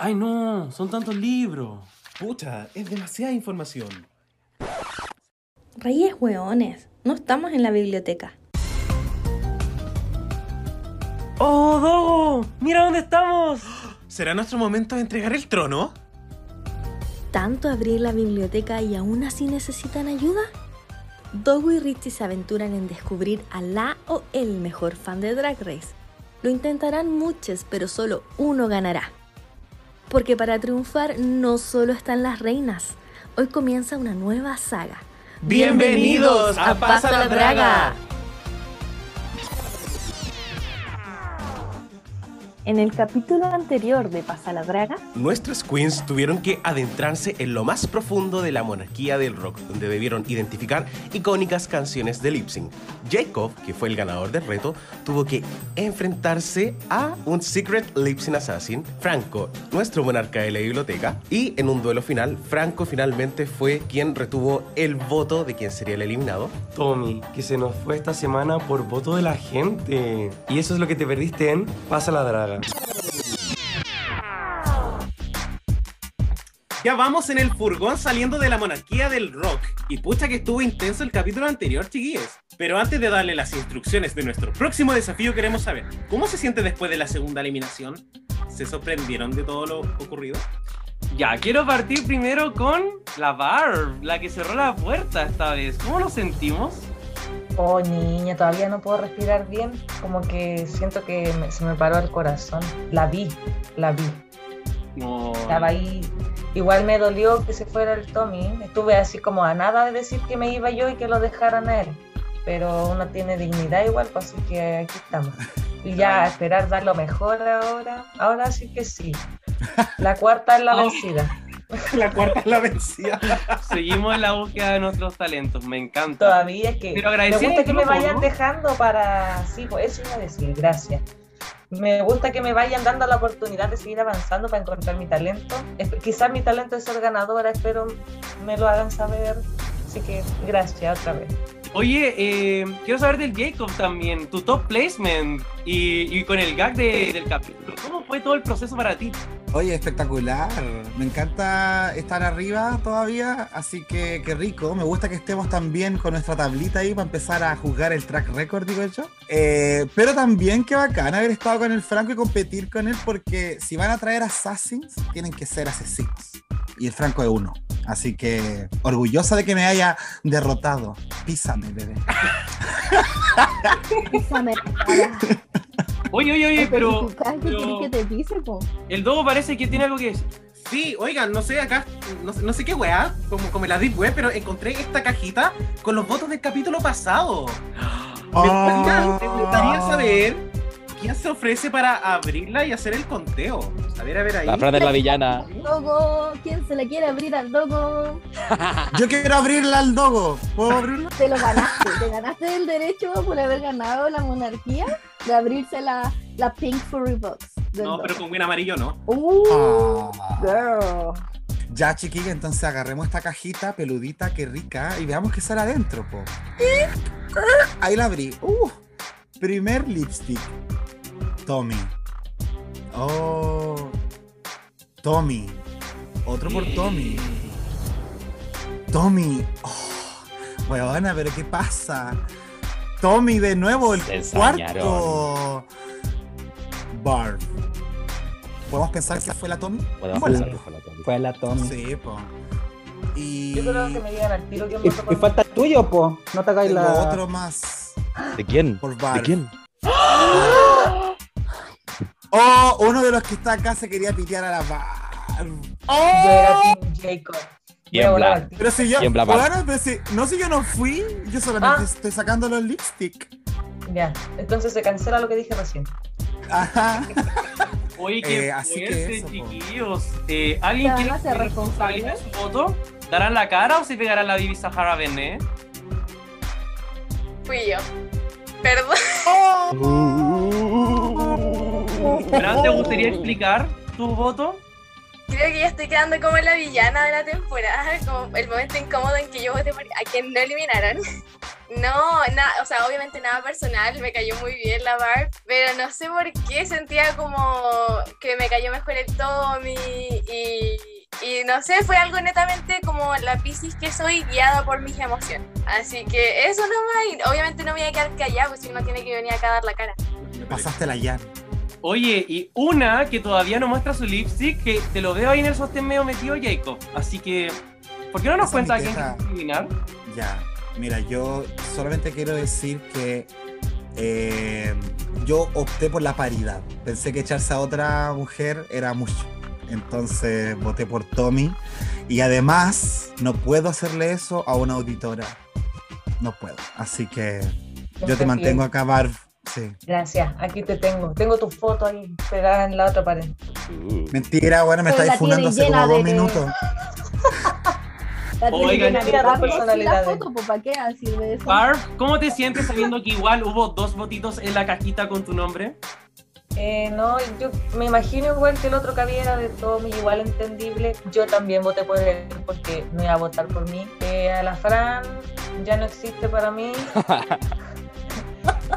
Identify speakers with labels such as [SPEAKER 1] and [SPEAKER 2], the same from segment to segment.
[SPEAKER 1] Ay, no, son tantos libros.
[SPEAKER 2] Pucha, es demasiada información.
[SPEAKER 3] Reyes hueones, no estamos en la biblioteca.
[SPEAKER 1] ¡Oh, Dogo! ¡Mira dónde estamos!
[SPEAKER 2] ¿Será nuestro momento de entregar el trono?
[SPEAKER 3] ¿Tanto abrir la biblioteca y aún así necesitan ayuda? Dogo y Richie se aventuran en descubrir a la o el mejor fan de Drag Race. Lo intentarán muchos, pero solo uno ganará. Porque para triunfar no solo están las reinas. Hoy comienza una nueva saga.
[SPEAKER 2] ¡Bienvenidos a Pasa la Draga!
[SPEAKER 3] En el capítulo anterior de Pasa la Draga,
[SPEAKER 2] Nuestras queens tuvieron que adentrarse en lo más profundo de la monarquía del rock, donde debieron identificar icónicas canciones de lip sync. Jacob, que fue el ganador del reto, tuvo que enfrentarse a un Secret Lip Sync Assassin, Franco, nuestro monarca de la biblioteca, y en un duelo final, Franco finalmente fue quien retuvo el voto de quien sería el eliminado.
[SPEAKER 1] Tommy, que se nos fue esta semana por voto de la gente. Y eso es lo que te perdiste en Pasa la Draga.
[SPEAKER 2] Ya vamos en el furgón saliendo de la monarquía del rock. Y pucha que estuvo intenso el capítulo anterior, chiquillos. Pero antes de darle las instrucciones de nuestro próximo desafío, queremos saber, ¿cómo se siente después de la segunda eliminación? ¿Se sorprendieron de todo lo ocurrido?
[SPEAKER 1] Ya, quiero partir primero con la Barb, la que cerró la puerta esta vez. ¿Cómo nos sentimos?
[SPEAKER 4] Oh, niña, todavía no puedo respirar bien. Como que siento que me- se me paró el corazón. La vi, la vi.
[SPEAKER 1] No.
[SPEAKER 4] Estaba ahí. Igual me dolió que se fuera el Tommy. Estuve así como a nada de decir que me iba yo y que lo dejaran a él. Pero uno tiene dignidad igual, pues así que aquí estamos. Y ya a esperar dar lo mejor ahora. Ahora sí que sí. La cuarta es la
[SPEAKER 1] Oh.
[SPEAKER 4] vencida.
[SPEAKER 2] La cuarta es la vencida.
[SPEAKER 1] Seguimos en la búsqueda de nuestros talentos, me encanta.
[SPEAKER 4] Todavía es que
[SPEAKER 1] Pero
[SPEAKER 4] me gusta que me vayan
[SPEAKER 1] ¿no?
[SPEAKER 4] dejando para sí, pues eso iba a decir, gracias. Me gusta que me vayan dando la oportunidad de seguir avanzando para encontrar mi talento. Quizás mi talento es ser ganadora, espero me lo hagan saber. Así que gracias otra vez.
[SPEAKER 1] Oye, eh, quiero saber del Jacob también, tu top placement y, y con el gag de- del capítulo. ¿Cómo fue todo el proceso para ti?
[SPEAKER 5] Oye, espectacular. Me encanta estar arriba todavía, así que qué rico. Me gusta que estemos también con nuestra tablita ahí para empezar a juzgar el track record, digo yo. Eh, pero también qué bacán haber estado con el Franco y competir con él, porque si van a traer assassins, tienen que ser asesinos. Y el Franco es uno. Así que orgullosa de que me haya derrotado. Písame, bebé.
[SPEAKER 3] písame.
[SPEAKER 1] Oye, oye, oye, pero,
[SPEAKER 3] ¿Qué
[SPEAKER 1] pero-
[SPEAKER 3] querés que te pise, po?
[SPEAKER 1] el Dogo parece que tiene algo que decir.
[SPEAKER 2] Sí, oigan, no sé acá, no, sé- no sé qué weá, como, como la Deep Web, pero encontré esta cajita con los votos del capítulo pasado. Me gustaría, me gustaría saber quién se ofrece para abrirla y hacer el conteo. A ver, a ver ahí.
[SPEAKER 6] La Fran es la villana.
[SPEAKER 3] Dogo, ¿quién se le quiere abrir al Dogo?
[SPEAKER 5] Yo quiero abrirla al dogo. ¿Puedo abrirla?
[SPEAKER 3] Te lo ganaste, te ganaste el derecho por haber ganado la monarquía de abrirse la, la Pink Furry Box.
[SPEAKER 2] No,
[SPEAKER 3] Dogo.
[SPEAKER 2] pero con Win amarillo no.
[SPEAKER 3] Uh,
[SPEAKER 5] Ah.
[SPEAKER 3] girl.
[SPEAKER 5] Ya, chiquilla, entonces agarremos esta cajita peludita, que rica, y veamos qué sale adentro, po. Ahí la abrí. Uh, primer lipstick. Tommy. Oh. Tommy. Otro por Tommy. Tommy. Oh, weona, pero ¿qué pasa? Tommy de nuevo, el
[SPEAKER 6] Se ensañaron.
[SPEAKER 5] cuarto. Barb. ¿Podemos pensar que fue la Tommy?
[SPEAKER 6] Podemos pensar que fue la Tommy.
[SPEAKER 7] Fue la Tommy.
[SPEAKER 5] Sí, po. Y
[SPEAKER 4] Yo creo que me digan al tiro que
[SPEAKER 7] Y,
[SPEAKER 4] voto
[SPEAKER 7] y
[SPEAKER 4] por
[SPEAKER 7] falta el tuyo, po. No te hagáis la.
[SPEAKER 5] otro más
[SPEAKER 6] ¿De quién?
[SPEAKER 5] por
[SPEAKER 6] ¿De
[SPEAKER 5] Barb.
[SPEAKER 6] quién?
[SPEAKER 5] Oh, uno de los que está acá se quería pitear a la Barb.
[SPEAKER 4] Yo era Team Jacob.
[SPEAKER 5] Pero si yo, bueno, pero si, no si yo no fui, yo solamente
[SPEAKER 4] Ah.
[SPEAKER 5] estoy sacando los lipstick.
[SPEAKER 4] Ya, entonces se cancela lo que dije recién.
[SPEAKER 5] Ajá.
[SPEAKER 1] Oye, qué
[SPEAKER 5] Eh, así que
[SPEAKER 1] fuerte,
[SPEAKER 5] eso, po.
[SPEAKER 1] chiquillos. Eh, ¿Alguien
[SPEAKER 3] ¿Se
[SPEAKER 1] quiere
[SPEAKER 3] hacer
[SPEAKER 1] responsabilidad de su voto? ¿Darán la cara o se pegará la Bibi Sahara Benet?
[SPEAKER 8] Fui yo. Perdón.
[SPEAKER 1] Fran, ¿te gustaría explicar tu voto?
[SPEAKER 8] Creo que ya estoy quedando como la villana de la temporada, como el momento incómodo en que yo voté por a quien no eliminaron. No, nada, o sea, obviamente nada personal, me cayó muy bien la Barb, pero no sé por qué sentía como que me cayó mejor el Tommy y, y no sé, fue algo netamente como la Piscis que soy guiada por mis emociones. Así que eso nomás, y obviamente no me voy a quedar callada, pues si uno tiene que venir acá a dar la cara.
[SPEAKER 5] Me pasaste la llave.
[SPEAKER 1] Oye, y una que todavía no muestra su lipstick, que te lo veo ahí en el sostén medio metido, Jacob. Así que, ¿por qué no nos
[SPEAKER 5] Esa es
[SPEAKER 1] cuenta
[SPEAKER 5] mi
[SPEAKER 1] quién quiere eliminar?
[SPEAKER 5] Ya, mira, yo solamente quiero decir que eh, yo opté por la paridad. Pensé que echarse a otra mujer era mucho. Entonces voté por Tommy. Y además, no puedo hacerle eso a una auditora. No puedo. Así que yo te mantengo acá, Barb. Sí.
[SPEAKER 4] Gracias, aquí te tengo. Tengo tu foto ahí pegada en la otra pared.
[SPEAKER 6] Uh,
[SPEAKER 5] Mentira, bueno, me estáis funando hace como dos
[SPEAKER 3] de-
[SPEAKER 5] minutos.
[SPEAKER 3] La tiene
[SPEAKER 1] Oigan,
[SPEAKER 3] llena de foto, pues, ¿para qué sirve eso?
[SPEAKER 1] Barb, ¿cómo te sientes sabiendo que igual hubo dos votitos en la cajita con tu nombre?
[SPEAKER 4] Eh, no, yo me imagino igual que el otro que había era de Tommy, igual entendible. Yo también voté por él porque no iba a votar por mí. Eh, a la Fran ya no existe para mí.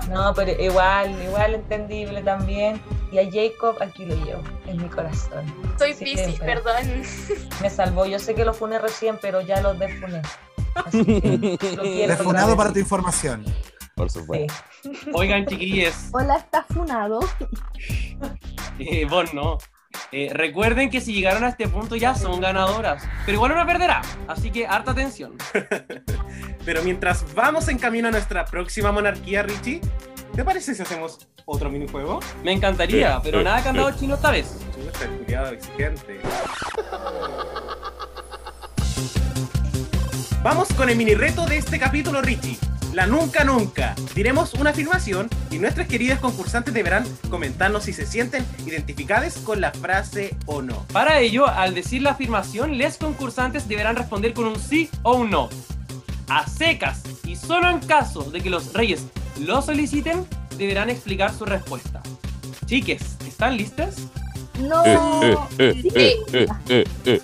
[SPEAKER 4] No, pero igual, igual entendible también. Y a Jacob aquí lo llevo, en mi corazón.
[SPEAKER 8] Soy
[SPEAKER 4] pero-
[SPEAKER 8] perdón.
[SPEAKER 4] Me salvó. Yo sé que lo funé recién, pero ya lo defuné. Así que lo quiero otra
[SPEAKER 5] Defunado para tu información.
[SPEAKER 6] por
[SPEAKER 4] Sí.
[SPEAKER 6] supuesto.
[SPEAKER 1] Oigan, chiquillos,
[SPEAKER 3] Hola, está funado.
[SPEAKER 1] eh, vos no. Eh, recuerden que si llegaron a este punto ya son ganadoras, pero igual una perderá, así que harta atención.
[SPEAKER 2] Pero mientras vamos en camino a nuestra próxima monarquía, Richie, ¿te parece si hacemos otro minijuego?
[SPEAKER 1] Me encantaría, pero nada candado chino esta vez.
[SPEAKER 2] Exigente. Vamos con el mini reto de este capítulo, Richie. La nunca nunca. Diremos una afirmación y nuestras queridas concursantes deberán comentarnos si se sienten identificadas con la frase o no.
[SPEAKER 1] Para ello, al decir la afirmación, los concursantes deberán responder con un sí o un no. A secas y solo en caso de que los reyes lo soliciten, deberán explicar su respuesta. Chiques, ¿están listas?
[SPEAKER 3] No.
[SPEAKER 5] Vamos,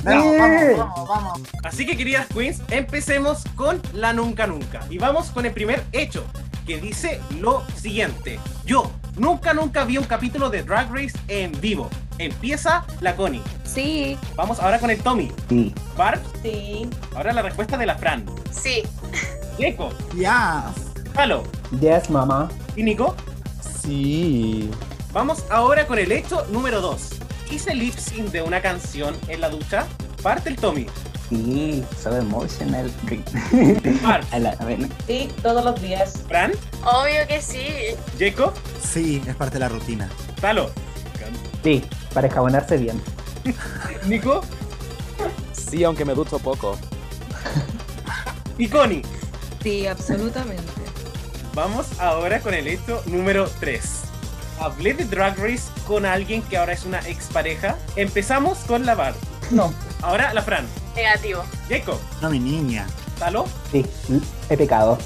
[SPEAKER 5] vamos, vamos, vamos.
[SPEAKER 2] Así que queridas queens, empecemos con la nunca nunca. Y vamos con el primer hecho, que dice lo siguiente. Yo nunca nunca vi un capítulo de Drag Race en vivo. Empieza la Connie.
[SPEAKER 3] Sí.
[SPEAKER 2] Vamos ahora con el Tommy.
[SPEAKER 7] Sí.
[SPEAKER 2] Barb,
[SPEAKER 4] Sí.
[SPEAKER 2] ahora la respuesta de la Fran.
[SPEAKER 8] Sí,
[SPEAKER 2] Jacob,
[SPEAKER 5] Ya.
[SPEAKER 2] Halo
[SPEAKER 7] Yes, mamá.
[SPEAKER 2] y Nico.
[SPEAKER 6] Sí.
[SPEAKER 2] Vamos ahora con el hecho número 2. Hice lip sync de una canción en la ducha. Parte el Tommy.
[SPEAKER 7] Sí, so emotional. A la- a ver,
[SPEAKER 4] Sí, todos los días.
[SPEAKER 2] Fran,
[SPEAKER 8] obvio que sí.
[SPEAKER 2] Jacob,
[SPEAKER 5] Sí, es parte de la rutina.
[SPEAKER 2] Talo,
[SPEAKER 7] Sí, para jabonarse bien.
[SPEAKER 2] Nico
[SPEAKER 6] Sí, aunque me ducho poco.
[SPEAKER 2] y Connie.
[SPEAKER 9] Sí, absolutamente.
[SPEAKER 2] Vamos ahora con el hecho número 3. Hablé de Drag Race con alguien que ahora es una expareja. Empezamos con la Bar.
[SPEAKER 4] No.
[SPEAKER 2] Ahora la Fran.
[SPEAKER 8] Negativo.
[SPEAKER 2] Jacob,
[SPEAKER 5] No, mi niña.
[SPEAKER 2] Talo,
[SPEAKER 7] Sí, he pecado.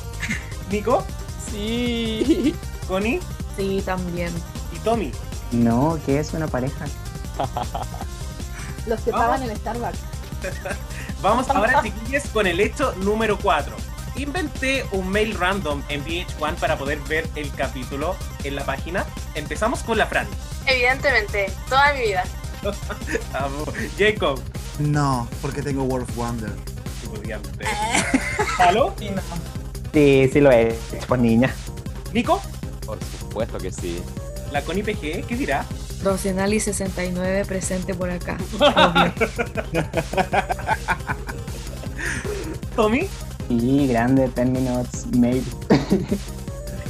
[SPEAKER 2] Nico,
[SPEAKER 6] Sí.
[SPEAKER 2] Connie
[SPEAKER 9] Sí, también.
[SPEAKER 2] y Tommy.
[SPEAKER 7] No, que es una pareja.
[SPEAKER 3] Los que
[SPEAKER 2] Vamos.
[SPEAKER 3] pagan en Starbucks.
[SPEAKER 2] Vamos ahora, chiquillos, con el hecho número 4. Inventé un mail random en VH1 para poder ver el capítulo en la página. Empezamos con la Fran.
[SPEAKER 8] Evidentemente, toda mi vida.
[SPEAKER 2] Jacob.
[SPEAKER 5] No, porque tengo World of Wonder.
[SPEAKER 2] Estudiante. ¿Talo?
[SPEAKER 4] Sí, no.
[SPEAKER 7] Sí, sí lo he hecho, pues niña.
[SPEAKER 2] Nico.
[SPEAKER 6] Por supuesto que sí.
[SPEAKER 2] La Connie PG, ¿qué dirá?
[SPEAKER 9] Rosenali 69 presente por acá.
[SPEAKER 2] Tommy
[SPEAKER 7] Sí, grande, 10 minutes, maybe.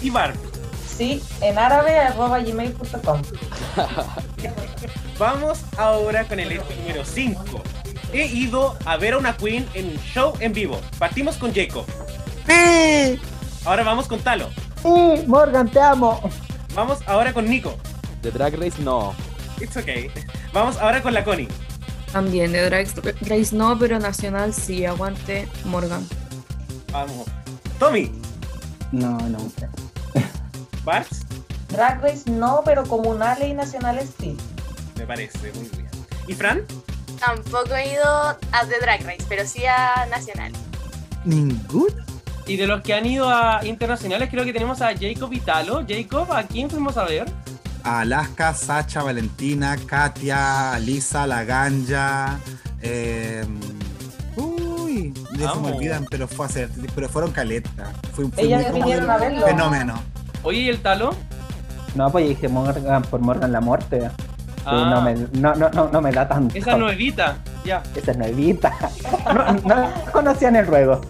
[SPEAKER 2] y Barb.
[SPEAKER 4] Sí, en árabe arroba gmail.com.
[SPEAKER 2] Vamos ahora con el hecho número 5. He ido a ver a una queen en un show en vivo. Partimos con Jacob.
[SPEAKER 7] ¡Sí!
[SPEAKER 2] Ahora vamos con Talo.
[SPEAKER 7] ¡Sí! Morgan, te amo.
[SPEAKER 2] Vamos ahora con Nico.
[SPEAKER 6] De Drag Race no.
[SPEAKER 2] It's okay. Vamos ahora con la Connie.
[SPEAKER 9] También de Drag Race no, pero nacional sí. Aguante Morgan.
[SPEAKER 2] Vamos. Tommy.
[SPEAKER 7] No, nunca.
[SPEAKER 2] Barbs.
[SPEAKER 4] Drag Race no, pero comunales y nacionales sí.
[SPEAKER 2] Me parece muy bien. ¿Y Fran?
[SPEAKER 8] Tampoco he ido a The Drag Race, pero sí a Nacional.
[SPEAKER 5] ¿Ninguna?
[SPEAKER 1] Y de los que han ido a internacionales, creo que tenemos a Jacob Italo. Jacob, ¿a quién fuimos a ver?
[SPEAKER 5] A Alaska, Sacha, Valentina, Katia, Alisa, La Ganja. eh, se me olvidan, pero fue hacer, pero fueron caletas. Fue, fue
[SPEAKER 4] Ellas vinieron
[SPEAKER 5] un
[SPEAKER 4] a verlo.
[SPEAKER 5] Fenómeno.
[SPEAKER 1] Oye, ¿y el Talo?
[SPEAKER 7] No, pues yo dije Morgan por Morgan la muerte. Sí,
[SPEAKER 1] Ah,
[SPEAKER 7] no, me, no, no, no, no me da tanto.
[SPEAKER 1] esa nuevita. Ya.
[SPEAKER 7] Esa es nuevita. No, no conocían el juego.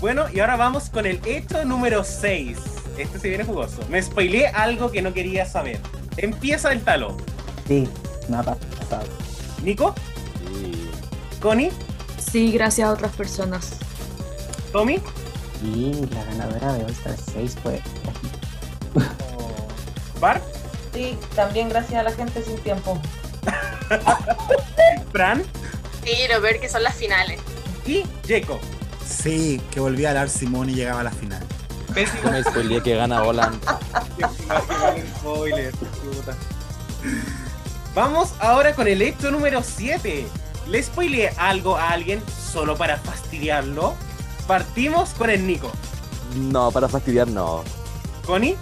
[SPEAKER 2] Bueno, y ahora vamos con el hecho número 6. Este se viene jugoso. Me spoileé algo que no quería saber. Empieza el talo.
[SPEAKER 7] Sí, ha pasado.
[SPEAKER 2] Nico,
[SPEAKER 6] Sí.
[SPEAKER 2] Connie,
[SPEAKER 9] Sí, gracias a otras personas.
[SPEAKER 2] Tommy,
[SPEAKER 7] Y la ganadora de All Star 6 fue.
[SPEAKER 2] Bart,
[SPEAKER 4] Sí, también gracias a la gente sin tiempo.
[SPEAKER 2] Fran
[SPEAKER 8] Sí, lo peor que son las finales.
[SPEAKER 2] y Jacob.
[SPEAKER 5] Sí, que volví a hablar Simón y llegaba a la final.
[SPEAKER 2] Pésimo.
[SPEAKER 6] Me spoileé que gana Holland.
[SPEAKER 2] Vamos ahora con el hecho número 7. ¿Le spoileé algo a alguien solo para fastidiarlo? Partimos con el Nico.
[SPEAKER 6] No, para fastidiar no.
[SPEAKER 2] Connie,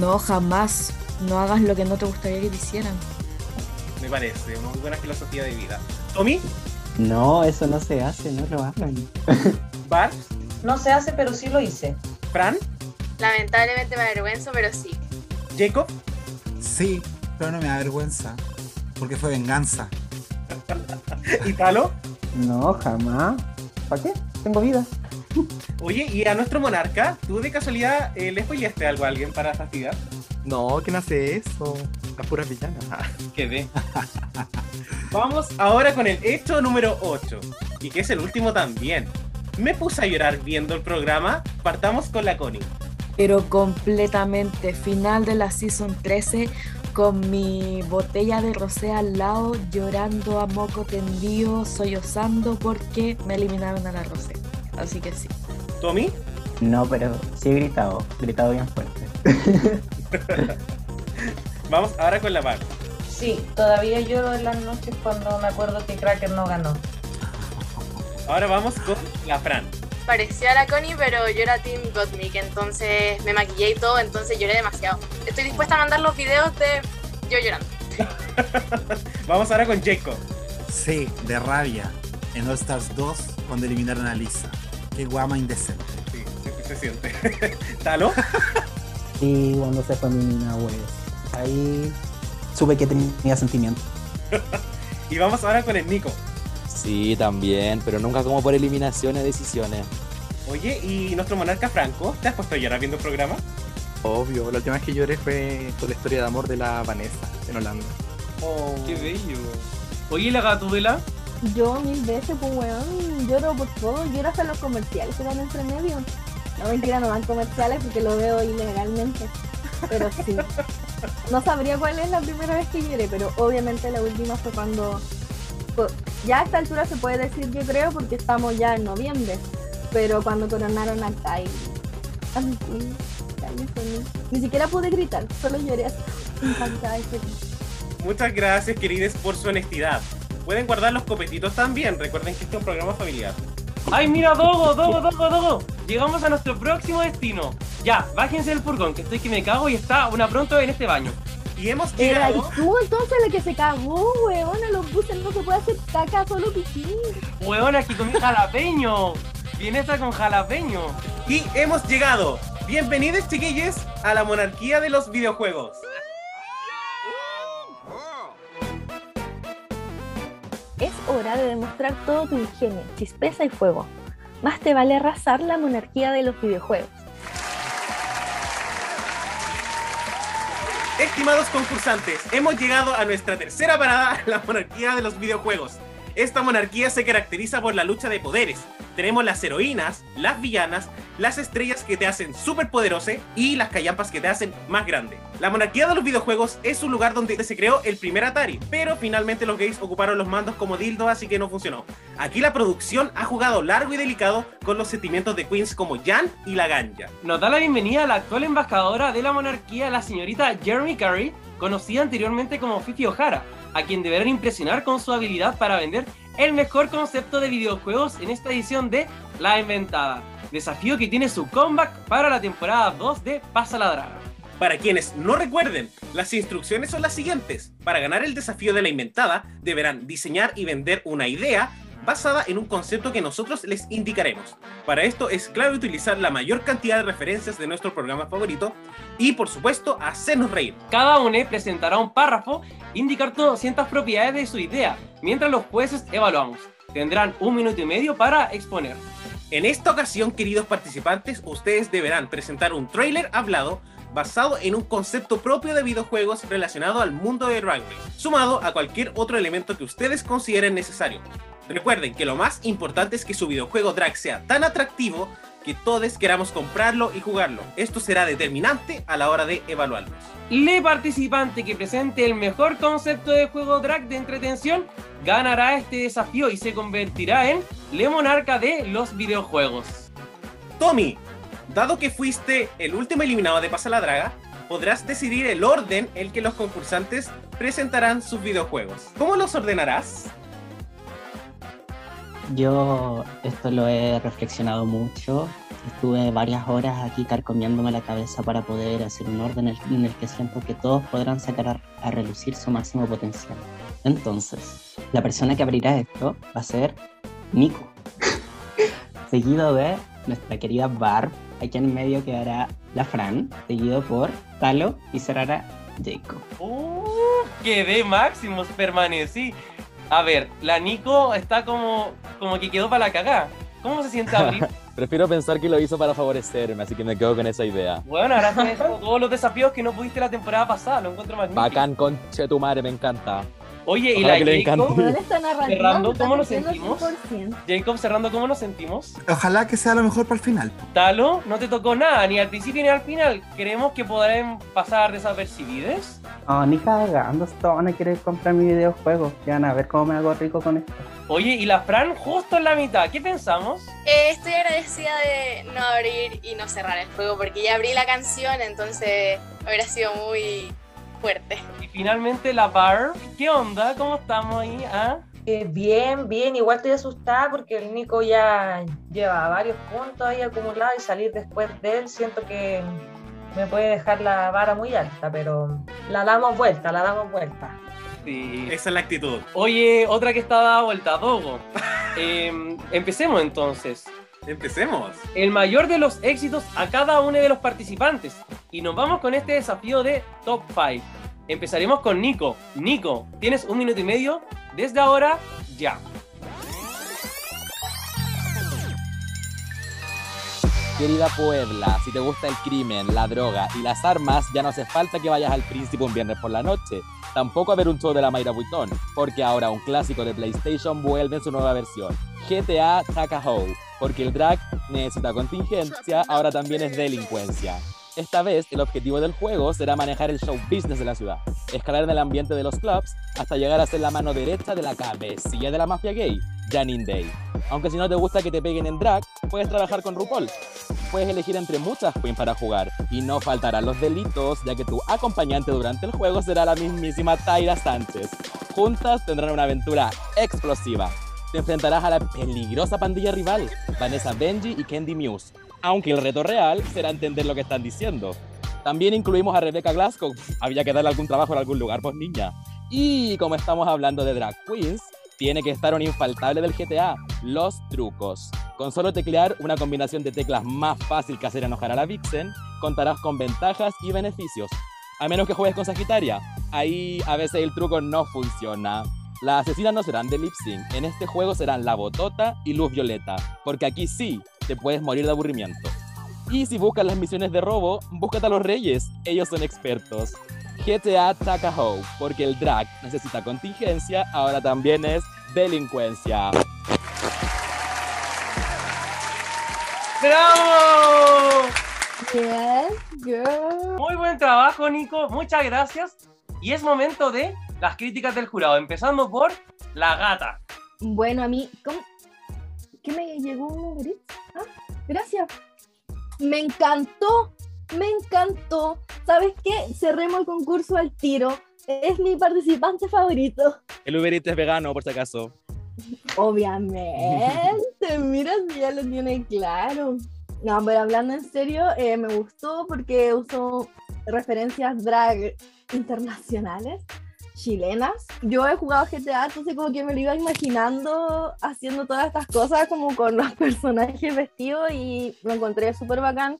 [SPEAKER 9] No, jamás. No hagas lo que no te gustaría que te hicieran.
[SPEAKER 2] me parece, muy buena filosofía de vida. Tommy,
[SPEAKER 7] No, eso no se hace, no lo hagan.
[SPEAKER 2] Bart,
[SPEAKER 4] No se hace, pero sí lo hice.
[SPEAKER 2] Fran,
[SPEAKER 8] Lamentablemente me avergüenzo, pero sí.
[SPEAKER 2] Jacob,
[SPEAKER 5] Sí, pero no me da vergüenza. Porque fue venganza.
[SPEAKER 2] Y Talo.
[SPEAKER 7] No, jamás. ¿Para qué? Tengo vida.
[SPEAKER 2] Oye, y a nuestro monarca, ¿tú de casualidad eh, le spoileaste algo a alguien para fastidiar?
[SPEAKER 10] No, ¿quién hace eso? Las puras villanas. Ah,
[SPEAKER 2] Quedé. Vamos ahora con el hecho número 8, y que es el último también. Me puse a llorar viendo el programa. Partamos con la Connie.
[SPEAKER 9] Pero completamente. Final de la season 13 con mi botella de rosé al lado, llorando a moco tendido, sollozando porque me eliminaron a la rosé. Así que sí.
[SPEAKER 2] Tommy,
[SPEAKER 7] No, pero sí he gritado. He gritado bien fuerte.
[SPEAKER 2] vamos ahora con la Bar.
[SPEAKER 4] Sí, todavía lloro en las noches cuando me acuerdo que Cracker no ganó.
[SPEAKER 2] Ahora vamos con la Fran.
[SPEAKER 8] Parecía a la Connie, pero yo era Team Gottmik, entonces me maquillé y todo, entonces lloré demasiado. Estoy dispuesta a mandar los videos de yo llorando.
[SPEAKER 2] Vamos ahora con Jacob.
[SPEAKER 5] Sí, de rabia. En All Stars 2, cuando eliminaron a Lisa. Qué guama indecente.
[SPEAKER 2] Sí, se, se siente. ¿Talo?
[SPEAKER 7] Y cuando se fue mi mina, pues. Ahí supe que tenía sentimientos.
[SPEAKER 2] Y vamos ahora con el Nico.
[SPEAKER 6] Sí, también, pero nunca como por eliminaciones, decisiones.
[SPEAKER 2] Oye, ¿y nuestro monarca Franco? ¿Te has puesto a llorar viendo el programa?
[SPEAKER 10] obvio, la última vez que lloré fue por la historia de amor de la Vanessa en Holanda.
[SPEAKER 2] Oh.
[SPEAKER 1] Qué bello. Oye, ¿y la gatubela?
[SPEAKER 3] Yo mil veces, pues weón, lloro por todo, lloro hasta los comerciales que dan entre medio. No mentira, no dan comerciales porque lo veo ilegalmente. Pero sí. No sabría cuál es la primera vez que lloré, pero obviamente la última fue cuando. Ya a esta altura se puede decir, yo creo, porque estamos ya en noviembre. Pero cuando coronaron a Kylie. A mi queen, Kylie Jenner. Ni siquiera pude gritar, solo lloré así. Impactada y feliz.
[SPEAKER 2] Muchas gracias, queridos, por su honestidad. Pueden guardar los copetitos también. Recuerden que este es un programa familiar.
[SPEAKER 1] ¡Ay, mira, Dogo, Dogo, Dogo, Dogo! Llegamos a nuestro próximo destino. Ya, bájense del furgón, que estoy que me cago y está una pronto en este baño.
[SPEAKER 2] Y hemos
[SPEAKER 3] Era y
[SPEAKER 2] llegado.
[SPEAKER 3] tú entonces la que se cagó, weón, en los buses no se puede hacer caca, solo pipí.
[SPEAKER 1] Huevón, aquí comí jalapeño. Viene esta con jalapeño.
[SPEAKER 2] Y hemos llegado. Bienvenidos, chiquillos, a la monarquía de los videojuegos.
[SPEAKER 3] Es hora de demostrar todo tu ingenio, chispeza y fuego. Más te vale arrasar la monarquía de los videojuegos.
[SPEAKER 2] Estimados concursantes, hemos llegado a nuestra tercera parada, la monarquía de los videojuegos. Esta monarquía se caracteriza por la lucha de poderes. Tenemos las heroínas, las villanas, las estrellas que te hacen súper poderose y las callampas que te hacen más grande. La monarquía de los videojuegos es un lugar donde se creó el primer Atari, pero finalmente los gays ocuparon los mandos como dildo, así que no funcionó. Aquí la producción ha jugado largo y delicado con los sentimientos de queens como Jan y la Ganja.
[SPEAKER 1] Nos da la bienvenida a la actual embajadora de la monarquía, la señorita Jeremy Curry, conocida anteriormente como Fifi O'Hara, a quien deberán impresionar con su habilidad para vender el mejor concepto de videojuegos en esta edición de La Inventada. Desafío que tiene su comeback para la temporada 2 de Pasa la Draga.
[SPEAKER 2] Para quienes no recuerden, las instrucciones son las siguientes. Para ganar el desafío de la inventada, deberán diseñar y vender una idea basada en un concepto que nosotros les indicaremos. Para esto es clave utilizar la mayor cantidad de referencias de nuestro programa favorito y, por supuesto, hacernos reír.
[SPEAKER 1] Cada uno presentará un párrafo indicar 200 propiedades de su idea, mientras los jueces evaluamos. Tendrán un minuto y medio para exponer.
[SPEAKER 2] En esta ocasión, queridos participantes, ustedes deberán presentar un tráiler hablado basado en un concepto propio de videojuegos relacionado al mundo de Race, sumado a cualquier otro elemento que ustedes consideren necesario. Recuerden que lo más importante es que su videojuego drag sea tan atractivo que todos queramos comprarlo y jugarlo. Esto será determinante a la hora de evaluarlos.
[SPEAKER 1] Le participante que presente el mejor concepto de juego drag de entretención ganará este desafío y se convertirá en Le Monarca de los videojuegos.
[SPEAKER 2] Tommy, dado que fuiste el último eliminado de Pasa la Draga, podrás decidir el orden en que los concursantes presentarán sus videojuegos. ¿Cómo los ordenarás?
[SPEAKER 7] Yo esto lo he reflexionado mucho. Estuve varias horas aquí carcomiéndome la cabeza para poder hacer un orden en el, en el que siento que todos podrán sacar a, a relucir su máximo potencial. Entonces, la persona que abrirá esto va a ser Nico. seguido de nuestra querida Barb. Aquí en medio quedará la Fran, seguido por Talo y cerrará Jacob.
[SPEAKER 1] ¡Uh! Quedé máximos, permanecí. A ver, la Nico está como, como que quedó para la cagada. ¿Cómo se siente abrir?
[SPEAKER 6] Prefiero pensar que lo hizo para favorecerme, así que me quedo con esa idea.
[SPEAKER 1] Bueno, ahora tienes todos los desafíos que no pudiste la temporada pasada, lo encuentro magnífico.
[SPEAKER 6] Bacán, conche tu madre, me encanta.
[SPEAKER 1] Oye, y la
[SPEAKER 6] que le
[SPEAKER 1] Jacob,
[SPEAKER 3] narrativa
[SPEAKER 1] cerrando, ¿cómo nos sentimos?
[SPEAKER 3] 100%.
[SPEAKER 1] Jacob, cerrando, ¿cómo nos sentimos?
[SPEAKER 5] Ojalá que sea lo mejor para el final.
[SPEAKER 1] Talo, no te tocó nada, ni al principio ni al final. Creemos que podrán pasar desapercibidos.
[SPEAKER 7] No, ni cagando, esto van a querer comprar mi videojuego. Ya van a ver cómo me hago rico con esto.
[SPEAKER 1] Oye, y la Fran justo en la mitad, ¿qué pensamos?
[SPEAKER 8] Eh, estoy agradecida de no abrir y no cerrar el juego porque ya abrí la canción, entonces hubiera sido muy fuerte.
[SPEAKER 1] Y finalmente la Bar, ¿qué onda? ¿Cómo estamos ahí? ¿Ah?
[SPEAKER 4] Eh, bien, bien, igual estoy asustada porque el Nico ya lleva varios puntos ahí acumulados y salir después de él siento que me puede dejar la vara muy alta, pero la damos vuelta, la damos vuelta.
[SPEAKER 1] Sí.
[SPEAKER 2] Esa es la actitud.
[SPEAKER 1] Oye, otra que está dada vuelta, Dogo. Em, empecemos entonces.
[SPEAKER 2] Empecemos.
[SPEAKER 1] El mayor de los éxitos a cada uno de los participantes. Y nos vamos con este desafío de Top 5. Empezaremos con Nico. Nico, tienes un minuto y medio. Desde ahora, ya.
[SPEAKER 6] Querida Puebla, si te gusta el crimen, la droga y las armas, ya no hace falta que vayas al príncipe un viernes por la noche. Tampoco a ver un show de la Mayra Vuitton, porque ahora un clásico de PlayStation vuelve en su nueva versión, GTA Takahou, porque el drag necesita contingencia, ahora también es delincuencia. Esta vez, el objetivo del juego será manejar el show business de la ciudad, escalar en el ambiente de los clubs hasta llegar a ser la mano derecha de la cabecilla de la mafia gay, Janine Day. Aunque si no te gusta que te peguen en drag, puedes trabajar con RuPaul. Puedes elegir entre muchas queens para jugar y no faltarán los delitos, ya que tu acompañante durante el juego será la mismísima Tyra Sánchez. Juntas tendrán una aventura explosiva. Te enfrentarás a la peligrosa pandilla rival, Vanessa Benji y Candy Muse, aunque el reto real será entender lo que están diciendo. También incluimos a Rebecca Glasgow, había que darle algún trabajo en algún lugar, pues niña. Y como estamos hablando de drag queens, tiene que estar un infaltable del GTA, los trucos. Con solo teclear una combinación de teclas más fácil que hacer enojar a la Vixen, contarás con ventajas y beneficios. A menos que juegues con Sagitaria, ahí a veces el truco no funciona. Las asesinas no serán de lip sync, en este juego serán la botota y luz violeta, porque aquí sí te puedes morir de aburrimiento. Y si buscas las misiones de robo, búscate a los reyes, ellos son expertos. GTA Takahou, porque el drag necesita contingencia, ahora también es delincuencia.
[SPEAKER 1] ¡Bravo!
[SPEAKER 3] Yes, girl.
[SPEAKER 1] Muy buen trabajo, Nico. Muchas gracias. Y es momento de las críticas del jurado, empezando por la gata.
[SPEAKER 3] Bueno, a mí, ¿cómo? ¿qué me llegó? Ah, gracias. Me encantó. me encantó. ¿Sabes qué? Cerremos el concurso al tiro. Es mi participante favorito.
[SPEAKER 6] El Uber Eats es vegano, por si acaso.
[SPEAKER 3] Obviamente, mira si ya lo tiene claro. No, pero hablando en serio, eh, me gustó porque usó referencias drag internacionales, chilenas. Yo he jugado GTA, entonces como que me lo iba imaginando haciendo todas estas cosas como con los personajes vestidos y lo encontré súper bacán.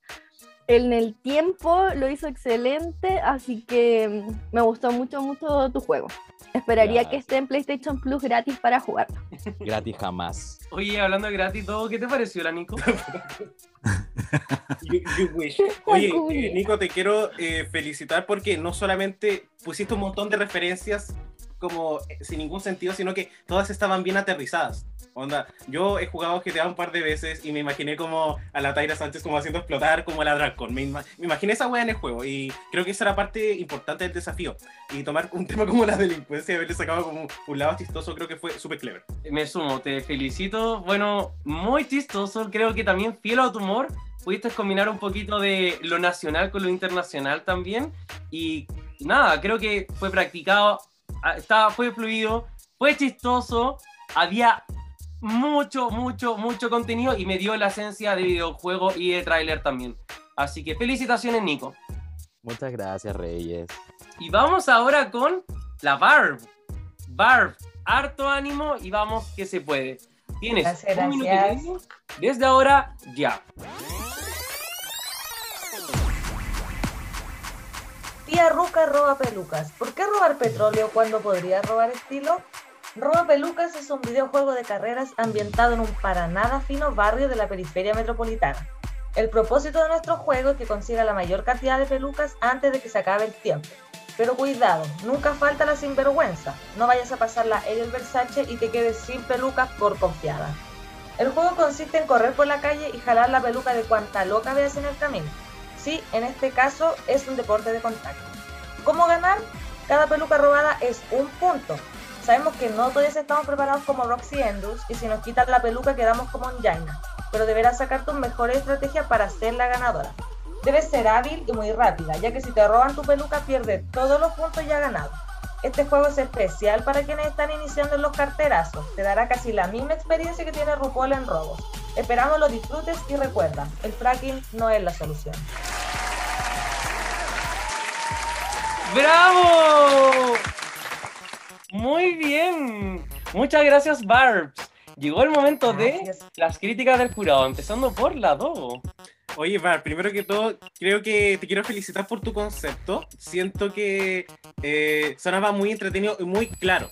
[SPEAKER 3] En el tiempo lo hizo excelente, así que me gustó mucho, mucho tu juego. Esperaría que esté en PlayStation Plus gratis para jugar.
[SPEAKER 6] Gratis jamás.
[SPEAKER 1] Oye, hablando de gratis, todo, ¿qué te pareció la Nico?
[SPEAKER 2] You- you wish. Oye, eh, Nico, te quiero eh, felicitar porque no solamente pusiste un montón de referencias como eh, sin ningún sentido, sino que todas estaban bien aterrizadas. Onda, yo he jugado GTA un par de veces y me imaginé como a la Taira Sánchez como haciendo explotar como la Dracon. Me, ima- me imaginé esa wea en el juego y creo que esa era parte importante del desafío. Y tomar un tema como la delincuencia y haberle sacado como un lado chistoso creo que fue súper clever.
[SPEAKER 1] Me sumo, te felicito. Bueno, muy chistoso, creo que también fiel a tu humor. Pudiste combinar un poquito de lo nacional con lo internacional también. Y nada, creo que fue practicado, estaba, fue fluido, fue chistoso. Había mucho, mucho, mucho contenido y me dio la esencia de videojuego y de tráiler también. Así que felicitaciones, Nico.
[SPEAKER 6] Muchas gracias, Reyes.
[SPEAKER 1] Y vamos ahora con la Barb. Barb, harto ánimo y vamos que se puede. Tienes
[SPEAKER 4] Gracias,
[SPEAKER 1] un minuto y
[SPEAKER 4] gracias.
[SPEAKER 1] medio desde ahora ya.
[SPEAKER 4] Tía Ruca roba pelucas. ¿Por qué robar petróleo cuando podría robar estilo? Roba Pelucas es un videojuego de carreras ambientado en un para nada fino barrio de la periferia metropolitana. El propósito de nuestro juego es que consiga la mayor cantidad de pelucas antes de que se acabe el tiempo. Pero cuidado, nunca falta la sinvergüenza. No vayas a pasar la Ariel Versace y te quedes sin pelucas por confiada. El juego consiste en correr por la calle y jalar la peluca de cuanta loca veas en el camino. Sí, en este caso es un deporte de contacto. ¿Cómo ganar? Cada peluca robada es un punto. Sabemos que no todos estamos preparados como Roxy Endus y si nos quitan la peluca quedamos como un Jaina, pero deberás sacar tus mejores estrategias para ser la ganadora. Debes ser hábil y muy rápida, ya que si te roban tu peluca pierdes todos los puntos ya ganados. Este juego es especial para quienes están iniciando en los carterazos. Te dará casi la misma experiencia que tiene RuPaul en robos. Esperamos lo disfrutes y recuerda, el fracking no es la solución.
[SPEAKER 1] ¡Bravo! Muy bien. Muchas gracias, Barbs. Llegó el momento de las críticas del jurado, empezando por la Dogo.
[SPEAKER 2] Oye, Bar, primero que todo, creo que te quiero felicitar por tu concepto. Siento que eh, sonaba muy entretenido y muy claro.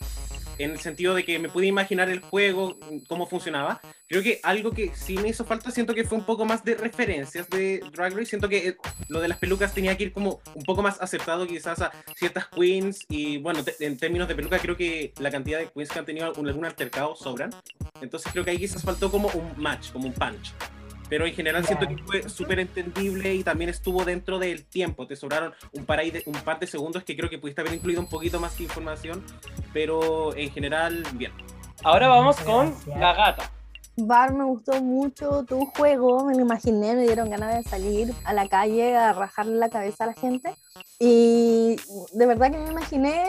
[SPEAKER 2] En el sentido de que me pude imaginar el juego, cómo funcionaba. Creo que algo que sí me hizo falta, siento que fue un poco más de referencias de Drag Race. Siento que eh, lo de las pelucas tenía que ir como un poco más aceptado quizás a ciertas queens. Y bueno, en términos de peluca, creo que la cantidad de queens que han tenido algún, algún altercado sobran. Entonces creo que ahí quizás faltó como un match, como un punch. Pero en general siento que fue súper entendible y también estuvo dentro del tiempo. Te sobraron un par, de, un par de segundos que creo que pudiste haber incluido un poquito más de información. Pero en general, bien.
[SPEAKER 1] Ahora vamos con
[SPEAKER 4] Gracias.
[SPEAKER 1] la gata.
[SPEAKER 3] Bar, me gustó mucho tu juego, me lo imaginé, me dieron ganas de salir a la calle a rajarle la cabeza a la gente. Y de verdad que me imaginé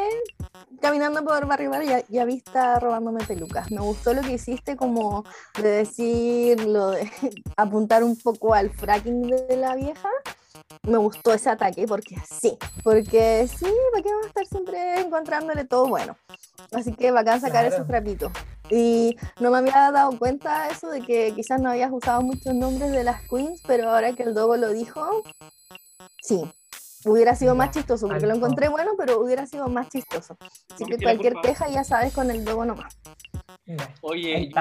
[SPEAKER 3] caminando por Barrio Bar y a, y a vista robándome pelucas. Me gustó lo que hiciste como de decir, lo de apuntar un poco al fracking de la vieja. Me gustó ese ataque porque sí, porque sí, ¿para qué vamos a estar siempre encontrándole todo bueno? Así que bacán sacar
[SPEAKER 4] Claro.
[SPEAKER 3] esos trapitos. Y no me había dado cuenta eso de que quizás no habías usado muchos nombres de las queens, pero ahora que el Dogo lo dijo, sí. Hubiera sido más chistoso, porque lo encontré bueno, pero hubiera sido más chistoso. Así que cualquier queja ya sabes con el Dogo nomás.
[SPEAKER 1] Oye,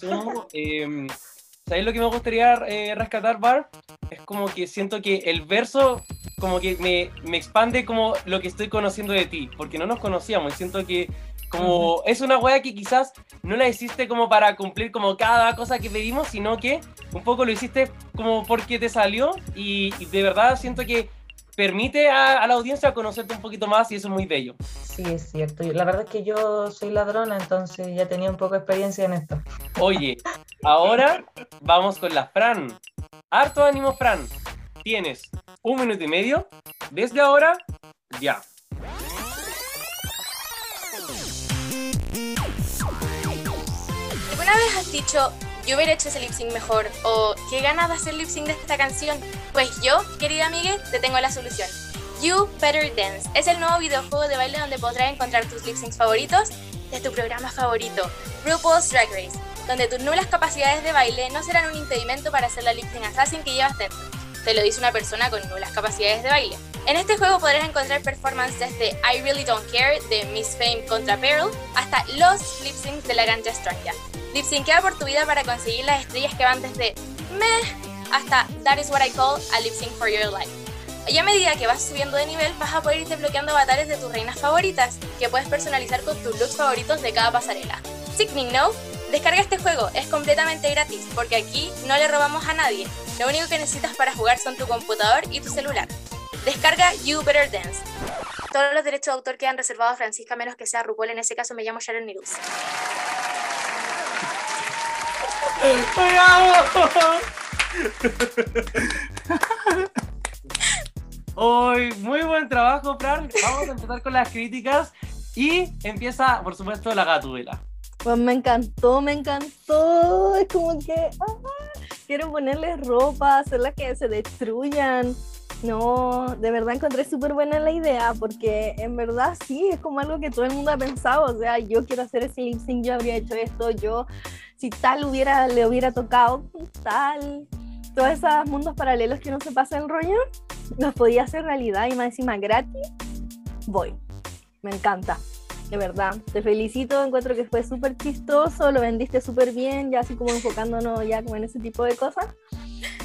[SPEAKER 1] yo. Eh, ¿Sabéis lo que me gustaría eh, rescatar, Bar? Es como que siento que el verso como que me, me expande como lo que estoy conociendo de ti, porque no nos conocíamos y siento que como es una wea que quizás no la hiciste como para cumplir como cada cosa que pedimos, sino que un poco lo hiciste como porque te salió y, y de verdad siento que permite a, a la audiencia conocerte un poquito más y eso es muy bello.
[SPEAKER 4] Sí, es cierto. La verdad es que yo soy ladrona, entonces ya tenía un poco de experiencia en esto.
[SPEAKER 1] Oye, ahora vamos con la Fran. Harto ánimo, Fran. Tienes un minuto y medio. Desde ahora, ya.
[SPEAKER 8] ¿Alguna vez has dicho, yo hubiera hecho ese lip sync mejor? ¿O qué ganas de hacer lip sync de esta canción? Pues yo, querida amiga, te tengo la solución. You Better Dance es el nuevo videojuego de baile donde podrás encontrar tus lip syncs favoritos de tu programa favorito, RuPaul's Drag Race, donde tus nulas capacidades de baile no serán un impedimento para hacer la lip sync assassin que llevas dentro. Te lo dice una persona con nulas capacidades de baile. En este juego podrás encontrar performances desde I Really Don't Care de Miss Fame contra Pearl hasta los lip syncs de la gran Stranja. Lip syncea por tu vida para conseguir las estrellas que van desde meh hasta That is what I call a lip sync for your life. Y a medida que vas subiendo de nivel, vas a poder ir desbloqueando avatares de tus reinas favoritas, que puedes personalizar con tus looks favoritos de cada pasarela. Sickening, ¿no? Descarga este juego, es completamente gratis, porque aquí no le robamos a nadie. Lo único que necesitas para jugar son tu computador y tu celular. Descarga You Better Dance. Todos los derechos de autor quedan reservados a Francisca, menos que sea RuPaul. En ese caso me llamo Sharon Needles.
[SPEAKER 1] Hoy, muy buen trabajo, Fran. Vamos a empezar con las críticas y empieza, por supuesto, la gatubela.
[SPEAKER 3] Pues me encantó, me encantó. Es como que ah, quiero ponerles ropa, hacerlas que se destruyan. No, de verdad encontré súper buena la idea porque en verdad sí, es como algo que todo el mundo ha pensado. O sea, yo quiero hacer ese lip sync, yo habría hecho esto, yo, si tal hubiera, le hubiera tocado, tal. Todos esos mundos paralelos que no se pasa el rollo, los podía hacer realidad y más encima gratis. Voy, me encanta de verdad. Te felicito, encuentro que fue súper chistoso, lo vendiste súper bien, ya así como enfocándonos ya como en ese tipo de cosas.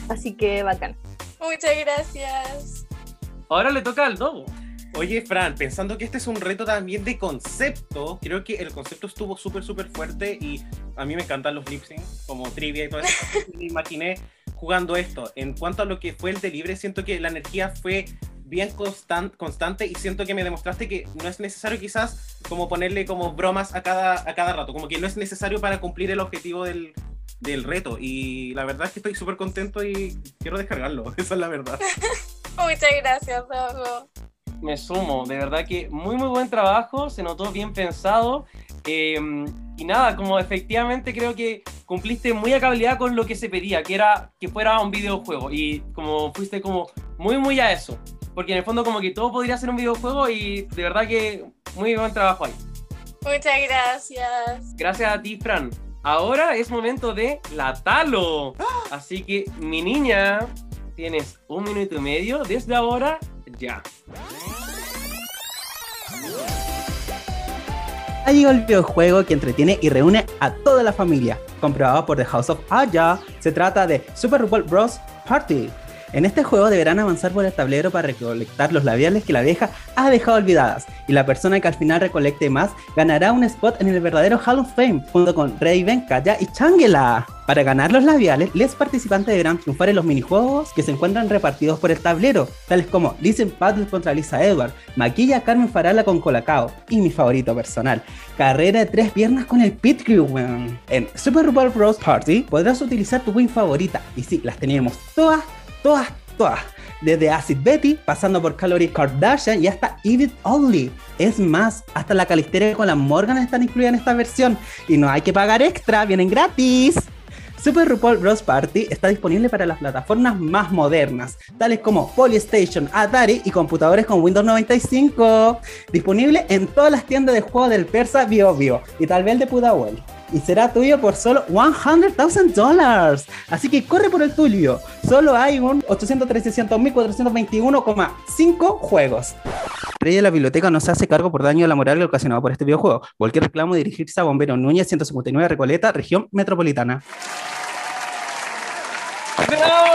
[SPEAKER 3] Así que bacán.
[SPEAKER 8] Muchas gracias.
[SPEAKER 1] Ahora le toca al Dogo.
[SPEAKER 2] Oye, Fran, pensando que este es un reto también de concepto, creo que el concepto estuvo súper, súper fuerte y a mí me encantan los lip syncs, como trivia y todo eso. me imaginé jugando esto. En cuanto a lo que fue el de libre, siento que la energía fue bien constan constante y siento que me demostraste que no es necesario quizás como ponerle como bromas a cada, a cada rato, como que no es necesario para cumplir el objetivo del, del reto y la verdad es que estoy súper contento y quiero descargarlo, esa es la verdad.
[SPEAKER 8] Muchas gracias.
[SPEAKER 1] Me sumo, de verdad que muy muy buen trabajo, se notó bien pensado eh, y nada, como efectivamente creo que cumpliste muy a cabalidad con lo que se pedía, que era que fuera un videojuego y como fuiste como muy muy a eso porque en el fondo como que todo podría ser un videojuego y de verdad que muy buen trabajo ahí.
[SPEAKER 8] Muchas gracias.
[SPEAKER 1] Gracias a ti, Fran. Ahora es momento de la talo. Así que, mi niña, tienes un minuto y medio desde ahora ya.
[SPEAKER 11] Ha llegado el videojuego que entretiene y reúne a toda la familia. Comprobado por The House of Aya, se trata de Super RuPaul Bros. Party, en este juego deberán avanzar por el tablero para recolectar los labiales que la vieja ha dejado olvidadas, y la persona que al final recolecte más ganará un spot en el verdadero Hall of Fame, junto con Raven, Kaya y Changela. Para ganar los labiales, los participantes deberán triunfar en los minijuegos que se encuentran repartidos por el tablero, tales como Listen Battle contra Lisa Edward, Maquilla Carmen Farala con Colacao y mi favorito personal, Carrera de tres piernas con el Pit Crew. En Super RuPaul Bros. Party podrás utilizar tu win favorita, y sí, las tenemos todas todas, todas. Desde Acid Betty, pasando por Calorie Kardashian y hasta Edith Only. Es más, hasta la Calisteria con la Morgan están incluidas en esta versión. Y no hay que pagar extra, vienen gratis. Super RuPaul Bros. Party está disponible para las plataformas más modernas, tales como Polystation, Atari y computadores con Windows 95. Disponible en todas las tiendas de juegos del persa BioBio y tal vez el de Pudahuel y será tuyo por solo 100,000 dólares. Así que corre por el tuyo. Solo hay un 800.300.421,5 juegos. Rey de la biblioteca no se hace cargo por daño a la moral ocasionado por este videojuego. Cualquier reclamo dirigirse a Bombero Núñez 159 Recoleta, región metropolitana.
[SPEAKER 1] ¡Bravo!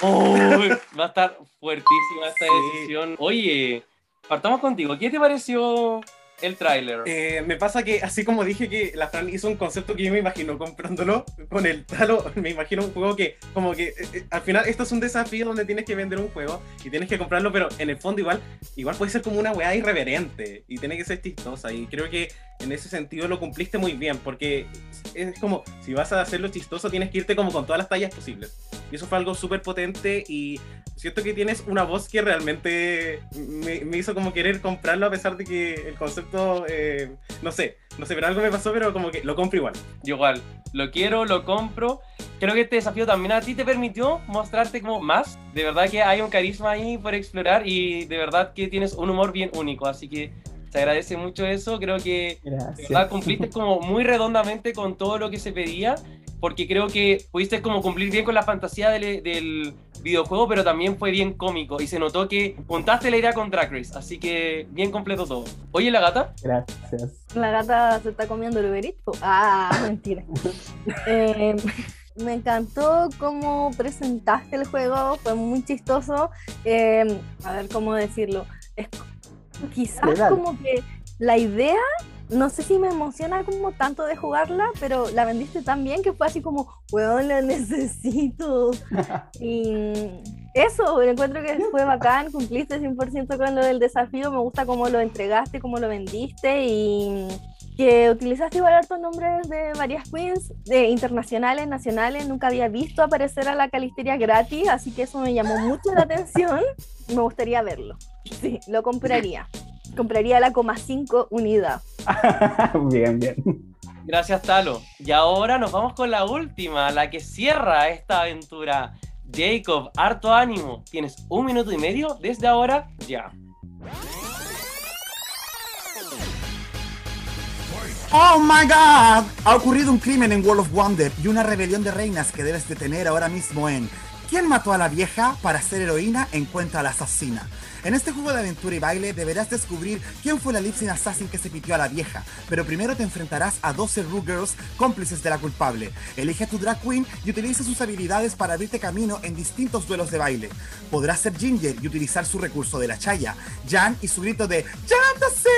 [SPEAKER 1] va a estar fuertísima esta decisión. Oye, partamos contigo. ¿Qué te pareció el tráiler.
[SPEAKER 2] Eh, me pasa que, así como dije que la Fran hizo un concepto que yo me imagino comprándolo con el talo, me imagino un juego que, como que, eh, eh, al final esto es un desafío donde tienes que vender un juego y tienes que comprarlo, pero en el fondo igual, igual puede ser como una weá irreverente y tiene que ser chistosa y creo que en ese sentido lo cumpliste muy bien, porque es como, si vas a hacerlo chistoso tienes que irte como con todas las tallas posibles. Y eso fue algo súper potente y siento que tienes una voz que realmente me, me hizo como querer comprarlo a pesar de que el concepto, eh, no sé, no sé, pero algo me pasó, pero como que lo compro igual.
[SPEAKER 1] Igual, lo quiero, lo compro. Creo que este desafío también a ti te permitió mostrarte como más. De verdad que hay un carisma ahí por explorar y de verdad que tienes un humor bien único. Así que se agradece mucho eso. Creo que de verdad cumpliste como muy redondamente con todo lo que se pedía. Porque creo que pudiste como cumplir bien con la fantasía del, del videojuego, pero también fue bien cómico. Y se notó que juntaste la idea con Drag Race. Así que bien completo todo. Oye, la gata.
[SPEAKER 11] Gracias.
[SPEAKER 3] La gata se está comiendo el Uber Eats, po. Ah, mentira. Eh, me encantó cómo presentaste el juego, fue muy chistoso. Eh, a ver cómo decirlo. Es quizás
[SPEAKER 11] Legal.
[SPEAKER 3] como que la idea, no sé si me emociona como tanto de jugarla, pero la vendiste tan bien que fue así como, weón, la necesito. y eso, encuentro que fue bacán, cumpliste 100% con lo del desafío, me gusta cómo lo entregaste, cómo lo vendiste y que utilizaste igual hartos nombres de varias queens, de internacionales, nacionales, nunca había visto aparecer a la Calisteria gratis, así que eso me llamó mucho la atención, me gustaría verlo. Sí, lo compraría. Compraría la coma 5 unidad.
[SPEAKER 11] bien, bien.
[SPEAKER 1] Gracias, Talo. Y ahora nos vamos con la última, la que cierra esta aventura. Jacob, harto ánimo. Tienes un minuto y medio desde ahora ya.
[SPEAKER 5] ¡Oh my god! Ha ocurrido un crimen en World of Wonder y una rebelión de reinas que debes detener ahora mismo en ¿Quién mató a la vieja para ser heroína? Encuentra a la asesina. En este juego de aventura y baile deberás descubrir quién fue la Lipsin Assassin que se pitió a la vieja, pero primero te enfrentarás a 12 Rue cómplices de la culpable. Elige a tu drag queen y utiliza sus habilidades para abrirte camino en distintos duelos de baile. Podrás ser Ginger y utilizar su recurso de la chaya, Jan y su grito de ¡Llántase!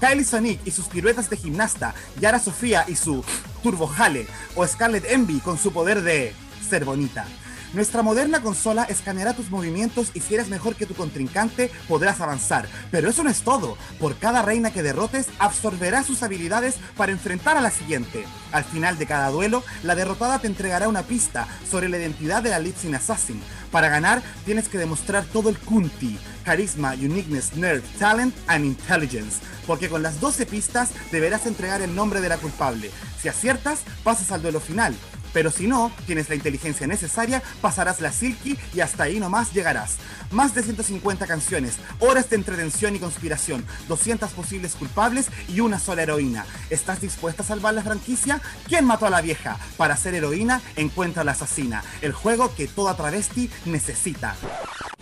[SPEAKER 5] Kylie Sonic y sus piruetas de gimnasta, Yara Sofía y su Turbo Jale, o Scarlet Envy con su poder de ser bonita. Nuestra moderna consola escaneará tus movimientos y si eres mejor que tu contrincante podrás avanzar. Pero eso no es todo. Por cada reina que derrotes, absorberá sus habilidades para enfrentar a la siguiente. Al final de cada duelo, la derrotada te entregará una pista sobre la identidad de la Lipsin Assassin. Para ganar, tienes que demostrar todo el Kunti, carisma, uniqueness, nerve, talent and intelligence. Porque con las 12 pistas deberás entregar el nombre de la culpable. Si aciertas, pasas al duelo final. Pero si no, tienes la inteligencia necesaria, pasarás la Silky y hasta ahí nomás llegarás. Más de 150 canciones, horas de entretención y conspiración, 200 posibles culpables y una sola heroína. ¿Estás dispuesta a salvar la franquicia? ¿Quién mató a la vieja? Para ser heroína, encuentra a la asesina. El juego que toda travesti necesita.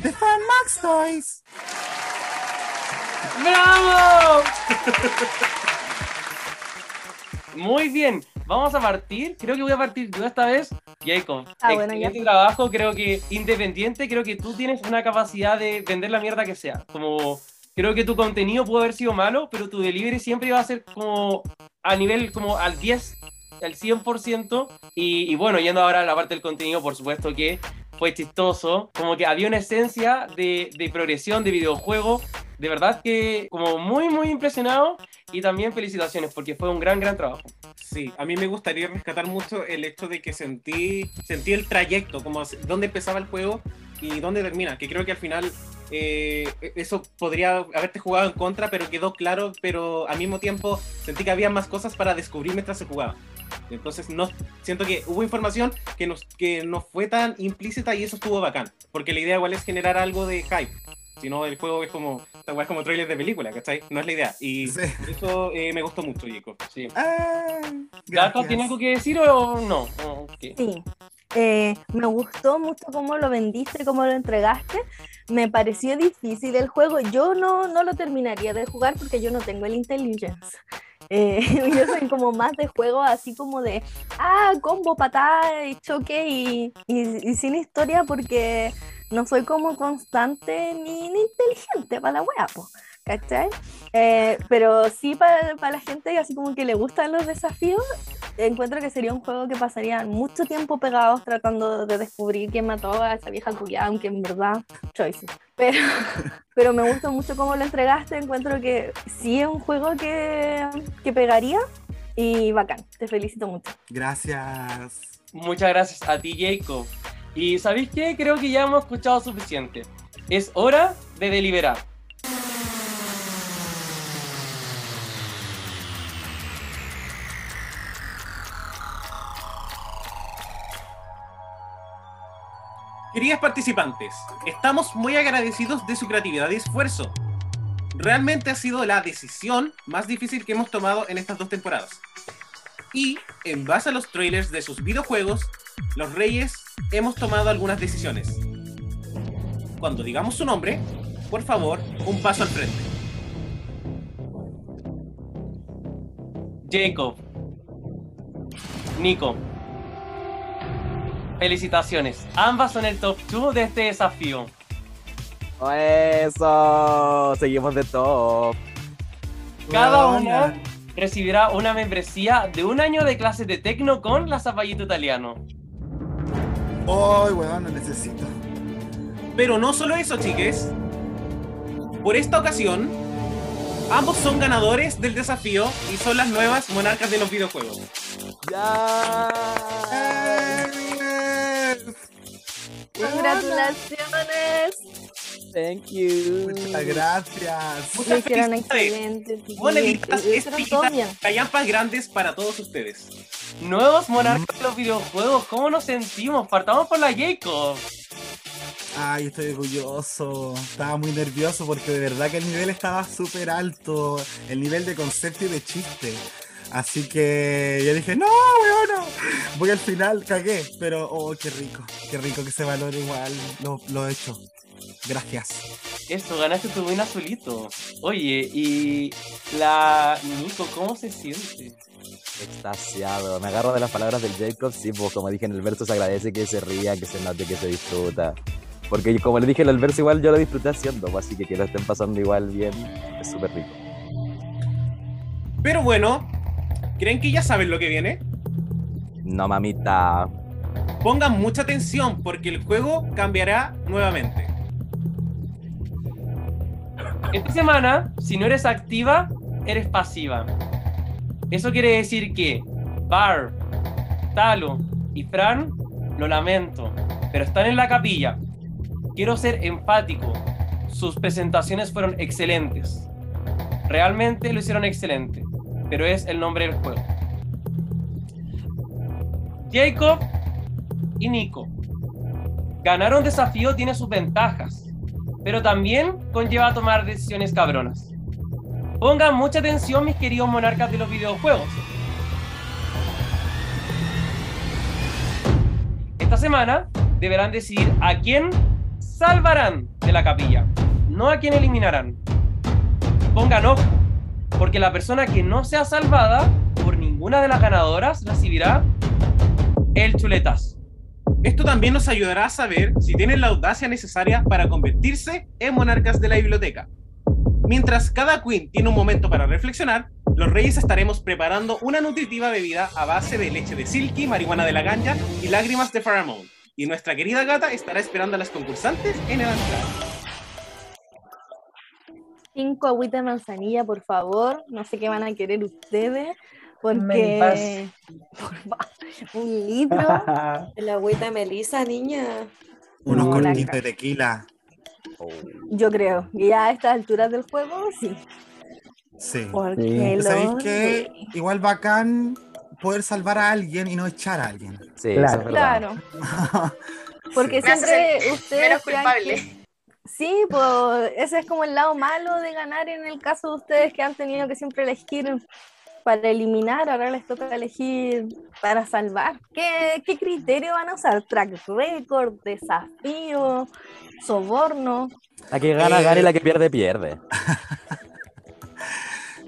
[SPEAKER 5] The Fan Max Toys.
[SPEAKER 1] ¡Bravo! Muy bien, vamos a partir. Creo que voy a partir yo esta vez. Jacob,
[SPEAKER 3] Ah, bueno, ya.
[SPEAKER 1] trabajo. Creo que independiente, creo que tú tienes una capacidad de vender la mierda que sea. Como creo que tu contenido pudo haber sido malo, pero tu delivery siempre va a ser como a nivel como al 10, al 100%. Y, y bueno, yendo ahora a la parte del contenido, por supuesto que fue chistoso. Como que había una esencia de, progresión de videojuego. De verdad que como muy, muy impresionado. Y también felicitaciones porque fue un gran, gran trabajo.
[SPEAKER 2] Sí, a mí me gustaría rescatar mucho el hecho de que sentí, sentí el trayecto, como dónde empezaba el juego y dónde termina, que creo que al final eh, eso podría haberte jugado en contra, pero quedó claro, pero al mismo tiempo sentí que había más cosas para descubrir mientras se jugaba. Entonces no siento que hubo información que, nos, que no fue tan implícita y eso estuvo bacán, porque la idea igual es generar algo de hype. Si no, el juego es como, es como trailer de película, ¿cachai? No es la idea. Y
[SPEAKER 5] Sí.
[SPEAKER 2] eso eh, me gustó mucho, Jacob.
[SPEAKER 1] Sí.
[SPEAKER 5] Ah,
[SPEAKER 1] ¿Gato tiene algo que decir o no? ¿O qué?
[SPEAKER 3] Sí. Eh, me gustó mucho cómo lo vendiste, cómo lo entregaste. Me pareció difícil el juego. Yo no, no lo terminaría de jugar porque yo no tengo el intelligence. Eh, yo soy como más de juego así como de, ah, combo, patada y choque y, y- sin historia porque no soy como constante ni, ni inteligente para la wea, po, ¿cachai? Eh, pero sí para, para la gente así como que le gustan los desafíos, encuentro que sería un juego que pasaría mucho tiempo pegados tratando de descubrir quién mató a esa vieja culiada, aunque en verdad, choices. Pero, pero me gusta mucho cómo lo entregaste, encuentro que sí es un juego que, que pegaría y bacán, te felicito mucho.
[SPEAKER 5] Gracias.
[SPEAKER 1] Muchas gracias a ti, Jacob. Y ¿sabéis qué? Creo que ya hemos escuchado suficiente. Es hora de deliberar.
[SPEAKER 2] Queridas participantes, estamos muy agradecidos de su creatividad y esfuerzo. Realmente ha sido la decisión más difícil que hemos tomado en estas dos temporadas. Y, en base a los trailers de sus videojuegos, los Reyes hemos tomado algunas decisiones. Cuando digamos su nombre, por favor, un paso al frente.
[SPEAKER 1] Jacob. Nico. Felicitaciones. Ambas son el top 2 de este desafío.
[SPEAKER 6] Eso, seguimos de top.
[SPEAKER 1] Cada una recibirá una membresía de un año de clases de tecno con la Zapallito Italiano.
[SPEAKER 5] Ay, weón, lo necesito.
[SPEAKER 2] Pero no solo eso, chiques. Por esta ocasión, ambos son ganadores del desafío y son las nuevas monarcas de los videojuegos.
[SPEAKER 6] Ya.
[SPEAKER 3] ¡Congratulaciones!
[SPEAKER 6] Thank you.
[SPEAKER 5] Muchas gracias.
[SPEAKER 2] Muchas
[SPEAKER 3] hicieron
[SPEAKER 2] felicidades.
[SPEAKER 3] excelente.
[SPEAKER 2] Moneditas, callampas grandes para todos ustedes.
[SPEAKER 1] Nuevos monarcas de los videojuegos, ¿cómo nos sentimos? Partamos por la Jacob.
[SPEAKER 5] Ay, estoy orgulloso. Estaba muy nervioso porque de verdad que el nivel estaba súper alto. El nivel de concepto y de chiste. Así que yo dije, no, weón, no. Voy al final, cagué. Pero, oh, qué rico. Qué rico que se valore igual lo, lo hecho. Gracias.
[SPEAKER 1] Eso, ganaste tu win azulito. Oye, y la Nico, ¿cómo se siente?
[SPEAKER 6] Extasiado. Me agarro de las palabras del Jacob. Sí, pues como dije en el verso, se agradece que se ría, que se note, que se disfruta. Porque como le dije en el verso, igual yo lo disfruté haciendo. pues, Así que que lo estén pasando igual bien, es súper rico.
[SPEAKER 2] Pero bueno, ¿creen que ya saben lo que viene?
[SPEAKER 6] No, mamita.
[SPEAKER 2] Pongan mucha atención porque el juego cambiará nuevamente.
[SPEAKER 1] Esta semana, si no eres activa, eres pasiva. Eso quiere decir que Barb, Talo y Fran, lo lamento, pero están en la capilla. Quiero ser empático. Sus presentaciones fueron excelentes. Realmente lo hicieron excelente, pero es el nombre del juego. Jacob y Nico. Ganar un desafío tiene sus ventajas, pero también conlleva tomar decisiones cabronas. Pongan mucha atención, mis queridos monarcas de los videojuegos. Esta semana deberán decidir a quién salvarán de la capilla, no a quién eliminarán. Pongan ojo, porque la persona que no sea salvada por ninguna de las ganadoras recibirá el chuletazo.
[SPEAKER 2] Esto también nos ayudará a saber si tienen la audacia necesaria para convertirse en monarcas de la biblioteca. Mientras cada queen tiene un momento para reflexionar, los reyes estaremos preparando una nutritiva bebida a base de leche de silky, marihuana de la ganja y lágrimas de Pharamond. Y nuestra querida gata estará esperando a las concursantes en el entrar.
[SPEAKER 3] Cinco agüitas de manzanilla, por favor. No sé qué van a querer ustedes. Porque. Por un litro.
[SPEAKER 12] El agüita de Melissa, niña.
[SPEAKER 5] Unos
[SPEAKER 3] No, la
[SPEAKER 5] cortitos de tequila.
[SPEAKER 3] Yo creo. Ya a estas alturas del juego, sí.
[SPEAKER 5] Sí.
[SPEAKER 3] Porque
[SPEAKER 5] Pero ¿Sabéis qué? Igual bacán poder salvar a alguien y no echar a alguien.
[SPEAKER 6] Sí,
[SPEAKER 11] Claro.
[SPEAKER 6] es.
[SPEAKER 3] Porque siempre ustedes.
[SPEAKER 8] menos culpable.
[SPEAKER 3] que- Sí, pues ese es como el lado malo de ganar en el caso de ustedes que han tenido que siempre elegir para eliminar, ahora les toca elegir para salvar. ¿Qué, qué criterio van a usar? ¿Track record, desafío, soborno?
[SPEAKER 6] La que gana,
[SPEAKER 5] Eh,
[SPEAKER 6] gana y la que pierde, pierde.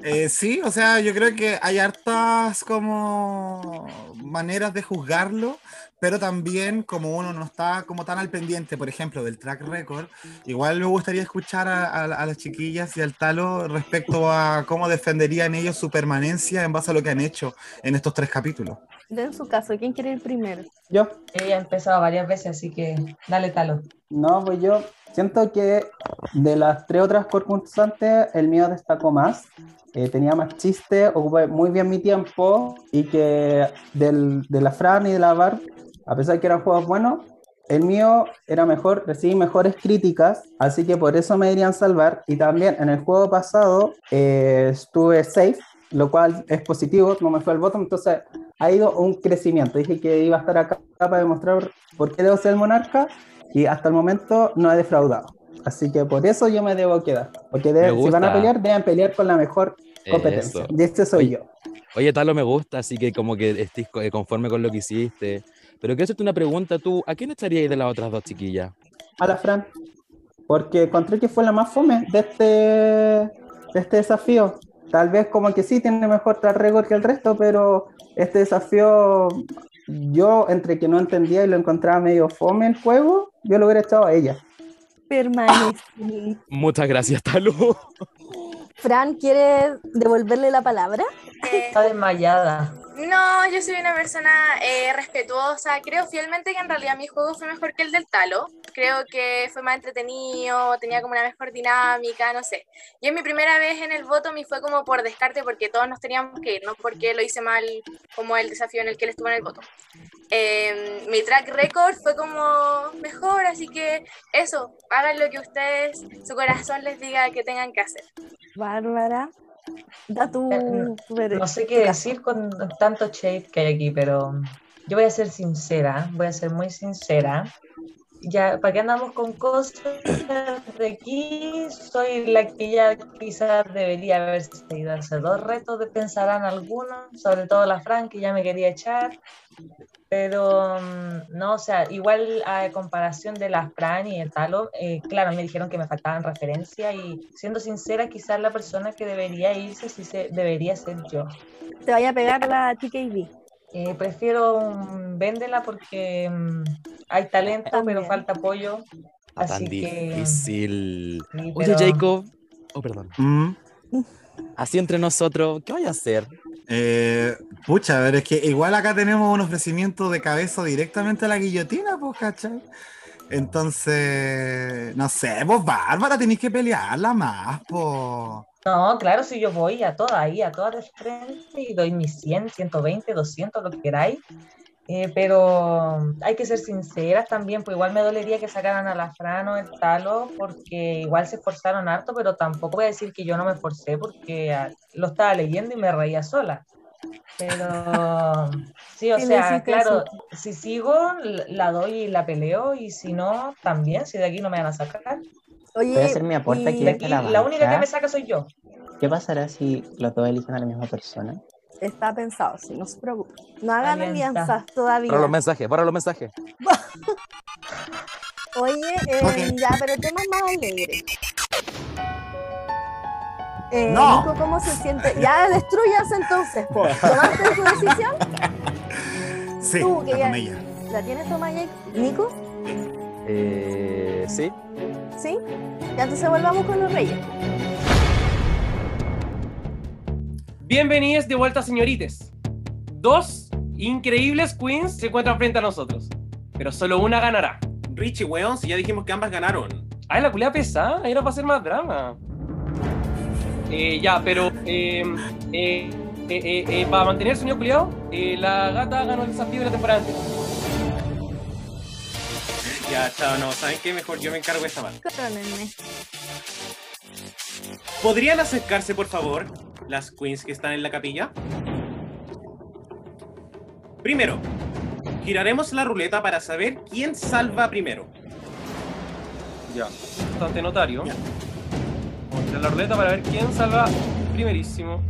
[SPEAKER 5] Eh, sí, o sea, yo creo que hay hartas como maneras de juzgarlo, pero también como uno no está como tan al pendiente, por ejemplo, del track record, igual me gustaría escuchar a, a- a las chiquillas y al talo respecto a cómo defenderían ellos su permanencia en base a lo que han hecho en estos tres capítulos.
[SPEAKER 3] En su caso, ¿quién quiere ir primero?
[SPEAKER 11] Yo,
[SPEAKER 4] Ella ha empezado varias veces, así que dale talo.
[SPEAKER 11] no, pues yo siento que de las tres otras concursantes, el mío destacó más. eh, tenía más chiste, ocupé muy bien mi tiempo y que del- de la Fran y de la Barb, a pesar de que eran juegos buenos, el mío era mejor, recibí mejores críticas, así que por eso me irían salvar. Y también en el juego pasado eh, estuve safe, lo cual es positivo, no me fue al bottom, entonces ha ido un crecimiento. Dije que iba a estar acá para demostrar por qué debo ser el monarca y hasta el momento no he defraudado. Así que por eso yo me debo quedar. Porque deben- si van a pelear, deben pelear con la mejor competencia.
[SPEAKER 6] Eso.
[SPEAKER 11] Y este soy
[SPEAKER 6] Oye,
[SPEAKER 11] yo.
[SPEAKER 6] Oye, Talo, me gusta, así que como que estés eh, conforme con lo que hiciste. Pero quiero hacerte una pregunta, tú, ¿a quién estarías de las otras dos chiquillas?
[SPEAKER 11] A la Fran. Porque encontré que fue la más fome de este, de este desafío. Tal vez como que sí tiene mejor track record que el resto, pero este desafío, yo entre que no entendía y lo encontraba medio fome el juego, yo lo hubiera echado a ella.
[SPEAKER 3] Permanecí.
[SPEAKER 6] Muchas gracias, Talo.
[SPEAKER 3] Fran, ¿quiere devolverle la palabra?
[SPEAKER 4] Está desmayada.
[SPEAKER 8] No, yo soy una persona eh, respetuosa. Creo fielmente que en realidad mi juego fue mejor que el del Talo. Creo que fue más entretenido, tenía como una mejor dinámica, no sé. Y en mi primera vez en el voto me fue como por descarte porque todos nos teníamos que ir, no porque lo hice mal como el desafío en el que él estuvo en el voto. Eh, mi track record fue como mejor, así que eso, hagan lo que ustedes, su corazón les diga que tengan que hacer.
[SPEAKER 3] Bárbara, da tu... tu ver-
[SPEAKER 4] No sé qué decir con tanto shade que hay aquí, pero yo voy a ser sincera, voy a ser muy sincera. Ya, ¿para qué andamos con cosas de aquí? Soy la que ya quizás debería haber seguido hace dos retos, de pensarán algunos, sobre todo la Fran, que ya me quería echar. Pero mm, no, o sea, igual a comparación de la Fran y el Talo, eh, claro, me dijeron que me faltaban referencias y siendo sincera, quizás la persona que debería irse sí se, debería ser yo.
[SPEAKER 3] Te vaya a pegar la TKB.
[SPEAKER 4] Eh, prefiero un véndela porque mm, hay talento, pero falta apoyo.
[SPEAKER 6] Tan
[SPEAKER 4] Así que
[SPEAKER 6] difícil.
[SPEAKER 4] sí,
[SPEAKER 6] Oye,
[SPEAKER 4] pero-
[SPEAKER 6] Jacob. Oh, perdón.
[SPEAKER 5] Mm.
[SPEAKER 6] Así entre nosotros, ¿qué voy a hacer?
[SPEAKER 5] Eh, pucha, pero es que igual acá tenemos un ofrecimiento de cabeza directamente a la guillotina, pues, ¿cachai? Entonces, no sé, vos, Bárbara, tenéis que pelearla más, pues.
[SPEAKER 4] No, claro, si yo voy a todas ahí, a todas de frente y doy mis 100, 120, 200, lo que queráis. Eh, pero hay que ser sinceras también, pues igual me dolería que sacaran a la Fran o el Talo, porque igual se esforzaron harto, pero tampoco voy a decir que yo no me esforcé porque lo estaba leyendo y me reía sola. Pero sí, o
[SPEAKER 3] Sí,
[SPEAKER 4] sea, claro, si sigo, la doy y la peleo, y si no, también, si de aquí no me van a sacar.
[SPEAKER 3] Oye,
[SPEAKER 7] Voy a hacer mi aporte aquí
[SPEAKER 4] aquí,
[SPEAKER 7] la
[SPEAKER 4] la única que me saca soy yo.
[SPEAKER 7] ¿Qué pasará si los dos eligen a la misma persona?
[SPEAKER 3] Está pensado, sí, no se preocupe. No hagan
[SPEAKER 4] Alianza.
[SPEAKER 3] alianzas todavía.
[SPEAKER 6] Borra los mensajes, borra los mensajes.
[SPEAKER 3] Oye, eh,
[SPEAKER 5] Ok.
[SPEAKER 3] ya, pero temas más alegres. Eh,
[SPEAKER 5] No.
[SPEAKER 3] Nico, ¿cómo se siente? Ya destruyas entonces, po. ¿Tomaste tu decisión?
[SPEAKER 5] Sí,
[SPEAKER 3] Tú, que
[SPEAKER 5] la
[SPEAKER 3] ya-
[SPEAKER 5] tomé ya.
[SPEAKER 3] ¿La tienes tomada ya, Nico?
[SPEAKER 6] Eh, sí.
[SPEAKER 3] ¿Sí? Ya entonces volvamos con los reyes.
[SPEAKER 1] Bienvenidos de vuelta, señorites. Dos increíbles queens se encuentran frente a nosotros, pero solo una ganará.
[SPEAKER 2] Richie, weón, si ya dijimos que ambas ganaron.
[SPEAKER 1] Ay, la culea pesada, era para hacer más drama. Eh, ya, pero eh, eh, eh, eh, eh, para mantener el sueño culiado, eh, la gata ganó el desafío de la temporada anterior.
[SPEAKER 2] Ya, chao, no, ¿saben qué? Mejor yo me encargo de esta parte.
[SPEAKER 3] Perdónenme.
[SPEAKER 2] ¿Podrían acercarse, por favor, las queens que están en la capilla? Primero, giraremos la ruleta para saber quién salva primero.
[SPEAKER 1] Ya, bastante notario.
[SPEAKER 2] Ya.
[SPEAKER 1] Vamos a tirar la ruleta para ver quién salva primerísimo.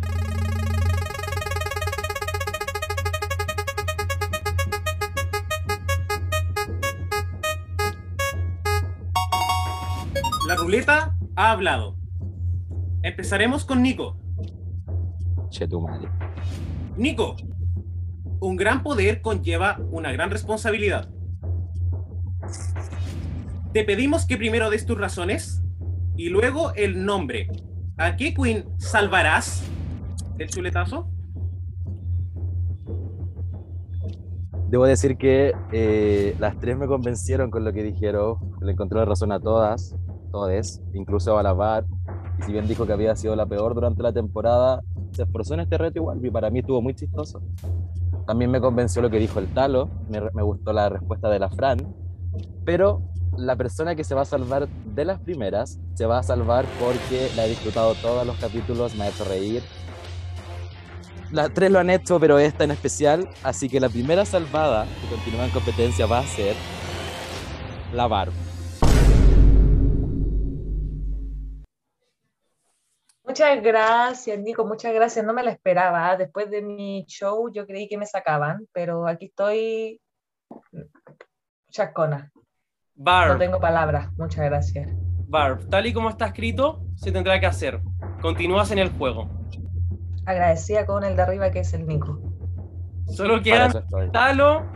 [SPEAKER 2] La ruleta ha hablado. Empezaremos con Nico.
[SPEAKER 6] Tu madre.
[SPEAKER 2] Nico, un gran poder conlleva una gran responsabilidad. Te pedimos que primero des tus razones y luego el nombre. ¿A qué queen salvarás del chuletazo?
[SPEAKER 6] Debo decir que eh, las tres me convencieron con lo que dijeron. Le encontré la razón a todas, todes, incluso a la Si bien dijo que había sido la peor durante la temporada, se esforzó en este reto igual y para mí estuvo muy chistoso. También me convenció lo que dijo el Talo, me, me gustó la respuesta de la Fran, Pero la persona que se va a salvar de las primeras se va a salvar porque la he disfrutado todos los capítulos, me ha hecho reír. Las tres lo han hecho, pero esta en especial. Así que la primera salvada que continúa en competencia va a ser la Barb.
[SPEAKER 4] Muchas gracias, Nico, muchas gracias. No me la esperaba. Después de mi show yo creí que me sacaban, pero aquí estoy chascona. No
[SPEAKER 1] Barb,
[SPEAKER 4] tengo palabras. Muchas gracias.
[SPEAKER 1] Barb, tal y como está escrito, se tendrá que hacer. Continúas en el juego.
[SPEAKER 4] Agradecida con el de arriba que es el Nico.
[SPEAKER 1] Solo quedan. Talo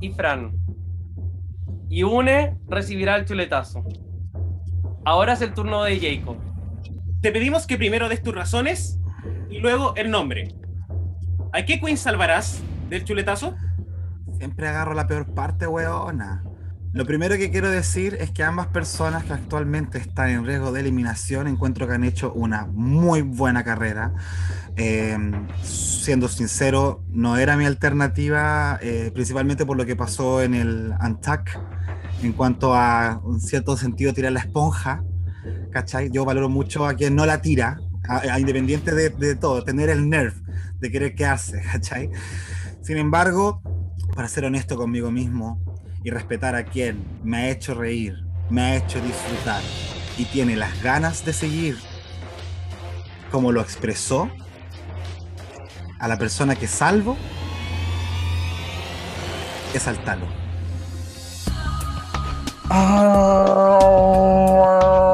[SPEAKER 1] y Fran. Y Une recibirá el chuletazo. Ahora es el turno de Jacob.
[SPEAKER 2] Te pedimos que primero des tus razones y luego el nombre. ¿A qué Queen salvarás del chuletazo?
[SPEAKER 5] Siempre agarro la peor parte, weona. Lo primero que quiero decir es que ambas personas que actualmente están en riesgo de eliminación encuentro que han hecho una muy buena carrera. Eh, siendo sincero, no era mi alternativa, eh, principalmente por lo que pasó en el Antac, en cuanto a, en cierto sentido, tirar la esponja. ¿Cachai? Yo valoro mucho a quien no la tira, a, independiente de, todo, tener el nerf de querer quedarse, ¿cachai? Sin embargo, para ser honesto conmigo mismo y respetar a quien me ha hecho reír, me ha hecho disfrutar y tiene las ganas de seguir, como lo expresó, a la persona que salvo, es al talo.
[SPEAKER 1] Está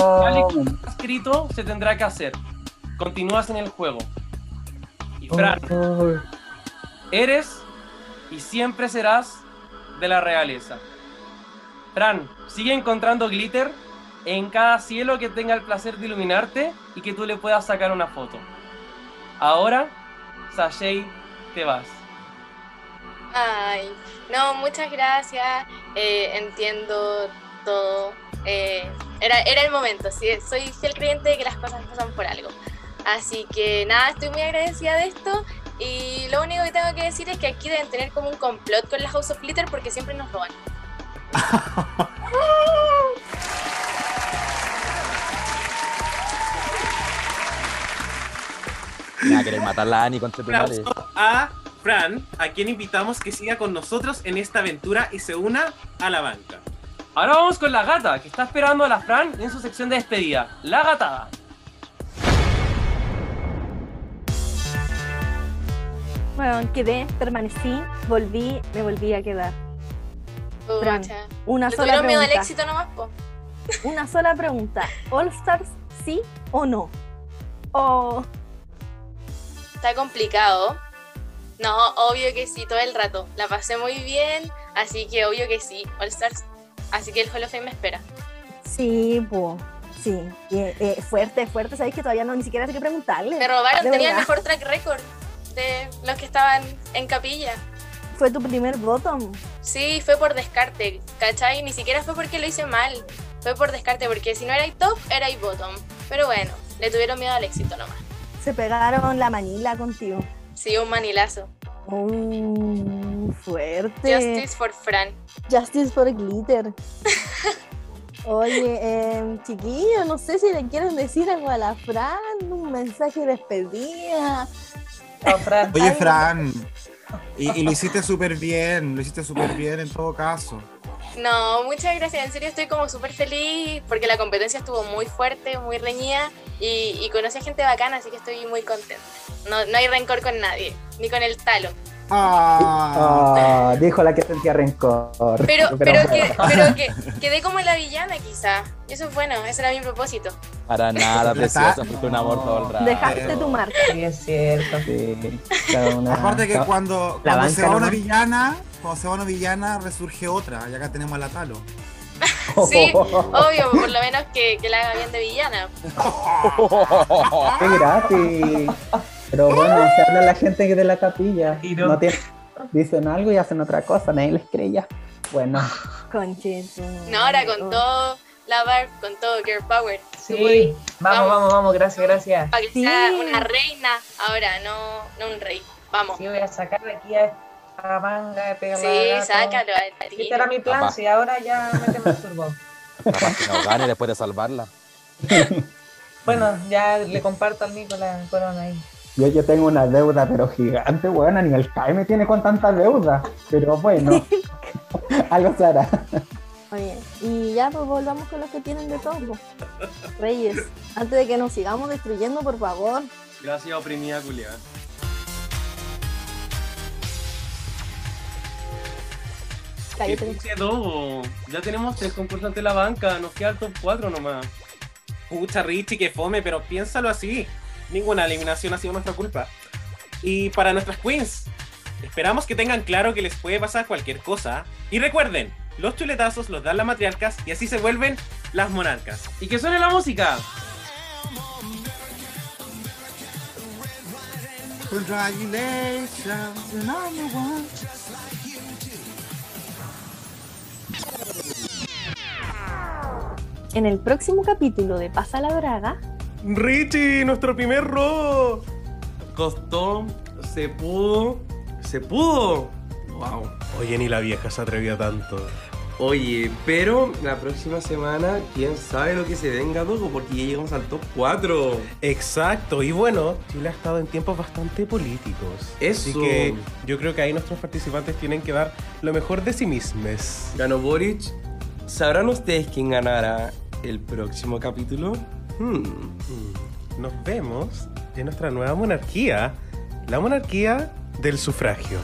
[SPEAKER 1] escrito, se tendrá que hacer. Continúas en el juego. Y Fran, eres y siempre serás de la realeza. Fran, sigue encontrando glitter en cada cielo que tenga el placer de iluminarte y que tú le puedas sacar una foto. Ahora, Sashay, te vas.
[SPEAKER 8] Ay, no, muchas gracias. eh, entiendo todo. eh, era, era el momento. sí, soy fiel creyente de que las cosas pasan por algo. Así que nada, estoy muy agradecida de esto. Y lo único que tengo que decir es que aquí deben tener como un complot con la House of Glitter porque siempre nos roban.
[SPEAKER 6] Me va a querer matar
[SPEAKER 2] Un
[SPEAKER 6] madre.
[SPEAKER 2] aplauso a Fran, a quien invitamos que siga con nosotros en esta aventura y se una a la banca.
[SPEAKER 1] Ahora vamos con la gata, que está esperando a la Fran en su sección de despedida. La gatada.
[SPEAKER 3] Bueno, quedé, permanecí, volví, me volví a quedar. Fran,
[SPEAKER 8] Pucha.
[SPEAKER 3] una
[SPEAKER 8] Le
[SPEAKER 3] sola
[SPEAKER 8] tuvieron miedo al
[SPEAKER 3] pregunta.
[SPEAKER 8] éxito nomás, po.
[SPEAKER 3] Una sola pregunta. ¿All Stars sí o no? O
[SPEAKER 8] Está complicado. No, obvio que sí, todo el rato. La pasé muy bien, así que obvio que sí. All Stars. Así que el Hall of Fame me espera.
[SPEAKER 3] sí, po. Sí, eh, fuerte, fuerte. Sabéis que todavía no ni siquiera sé qué preguntarle.
[SPEAKER 8] Me robaron, tenía el mejor track record de los que estaban en capilla.
[SPEAKER 3] Fue tu primer bottom.
[SPEAKER 8] Sí, fue por descarte, ¿cachai? Ni siquiera fue porque lo hice mal. Fue por descarte, porque si no era top, era bottom. Pero bueno, le tuvieron miedo al éxito nomás.
[SPEAKER 3] Se pegaron la manila contigo.
[SPEAKER 8] Sí, un manilazo.
[SPEAKER 3] Uh, fuerte.
[SPEAKER 8] Justice for Fran.
[SPEAKER 3] Justice for Glitter. Oye, eh, chiquillos, no sé si le quieren decir algo a la Fran, un mensaje de despedida.
[SPEAKER 4] Fran.
[SPEAKER 5] Oye, Fran, y, y lo hiciste súper bien, lo hiciste súper bien en todo caso.
[SPEAKER 8] No, muchas gracias. En serio estoy como súper feliz porque la competencia estuvo muy fuerte, muy reñida y, y conocí a gente bacana, así que estoy muy contenta. No, no hay rencor con nadie, ni con el talo.
[SPEAKER 5] Ah,
[SPEAKER 11] Ah, dijo la que sentía rencor.
[SPEAKER 8] Pero, pero, que, pero que quedé como la villana quizá. Y eso es bueno, ese era mi propósito.
[SPEAKER 6] Para nada, preciosa, porque un amor todo el rato.
[SPEAKER 3] Dejaste tu marca.
[SPEAKER 4] Sí, es cierto.
[SPEAKER 11] Sí, una-
[SPEAKER 5] aparte que cuando,
[SPEAKER 11] La
[SPEAKER 5] cuando
[SPEAKER 11] banca
[SPEAKER 5] se va una villana, cuando se va una villana, resurge otra. Y acá tenemos a la Talo.
[SPEAKER 8] Sí, obvio, por lo menos que, que la haga bien de villana.
[SPEAKER 11] Qué gratis. Pero bueno, se habla la gente que de la capilla.
[SPEAKER 4] Y no.
[SPEAKER 11] No tiene- dicen algo y hacen otra cosa, nadie les cree ya. Bueno,
[SPEAKER 3] Conchito.
[SPEAKER 8] No, ahora con todo la Barb, con todo Girl Power.
[SPEAKER 4] Sí, vamos, vamos, vamos, gracias, gracias.
[SPEAKER 8] Para que
[SPEAKER 3] Sí.
[SPEAKER 8] sea una reina ahora, no, no un rey. Vamos.
[SPEAKER 4] Sí, voy a sacar aquí a manga, pega
[SPEAKER 8] Sí,
[SPEAKER 4] gato.
[SPEAKER 8] sácalo al
[SPEAKER 4] Este era mi plan,
[SPEAKER 6] Papá.
[SPEAKER 4] sí, ahora ya me masturbó.
[SPEAKER 6] Capaz que no gane después de salvarla.
[SPEAKER 4] Bueno, ya le comparto al Nico la corona ahí.
[SPEAKER 11] Yo, yo tengo una deuda, pero gigante, weón. Ni el CAE me tiene con tanta deuda. Pero bueno, algo se hará.
[SPEAKER 3] Oye, y ya pues volvamos con los que tienen de todo. pues. Reyes, antes de que nos sigamos destruyendo, por favor.
[SPEAKER 1] Gracias, oprimida culiada. ¿Qué quedó? Ya tenemos tres concursantes en la banca, nos queda el top 4 nomás.
[SPEAKER 2] Pucha, Richie, que fome, pero piénsalo así. Ninguna eliminación ha sido nuestra culpa. Y para nuestras queens, esperamos que tengan claro que les puede pasar cualquier cosa. Y recuerden, los chuletazos los dan las matriarcas y así se vuelven las monarcas.
[SPEAKER 1] Y que suene la música.
[SPEAKER 5] Congratulations, one.
[SPEAKER 3] En el próximo capítulo de Pasa la Braga,
[SPEAKER 2] Richie, nuestro primer robo.
[SPEAKER 1] Costó, se pudo, se pudo. Wow.
[SPEAKER 2] Oye, ni la vieja se atrevía tanto.
[SPEAKER 1] Oye, pero la próxima semana, quién sabe lo que se venga, Dogo, porque ya llegamos al top 4.
[SPEAKER 2] Exacto, y bueno, Chile ha estado en tiempos bastante políticos. Así
[SPEAKER 1] Eso.
[SPEAKER 2] que yo creo que ahí nuestros participantes tienen que dar lo mejor de sí mismos.
[SPEAKER 1] Ganó Boric. ¿Sabrán ustedes quién ganará el próximo capítulo? Hmm.
[SPEAKER 2] Mm, Nos vemos en nuestra nueva monarquía, la monarquía del sufragio.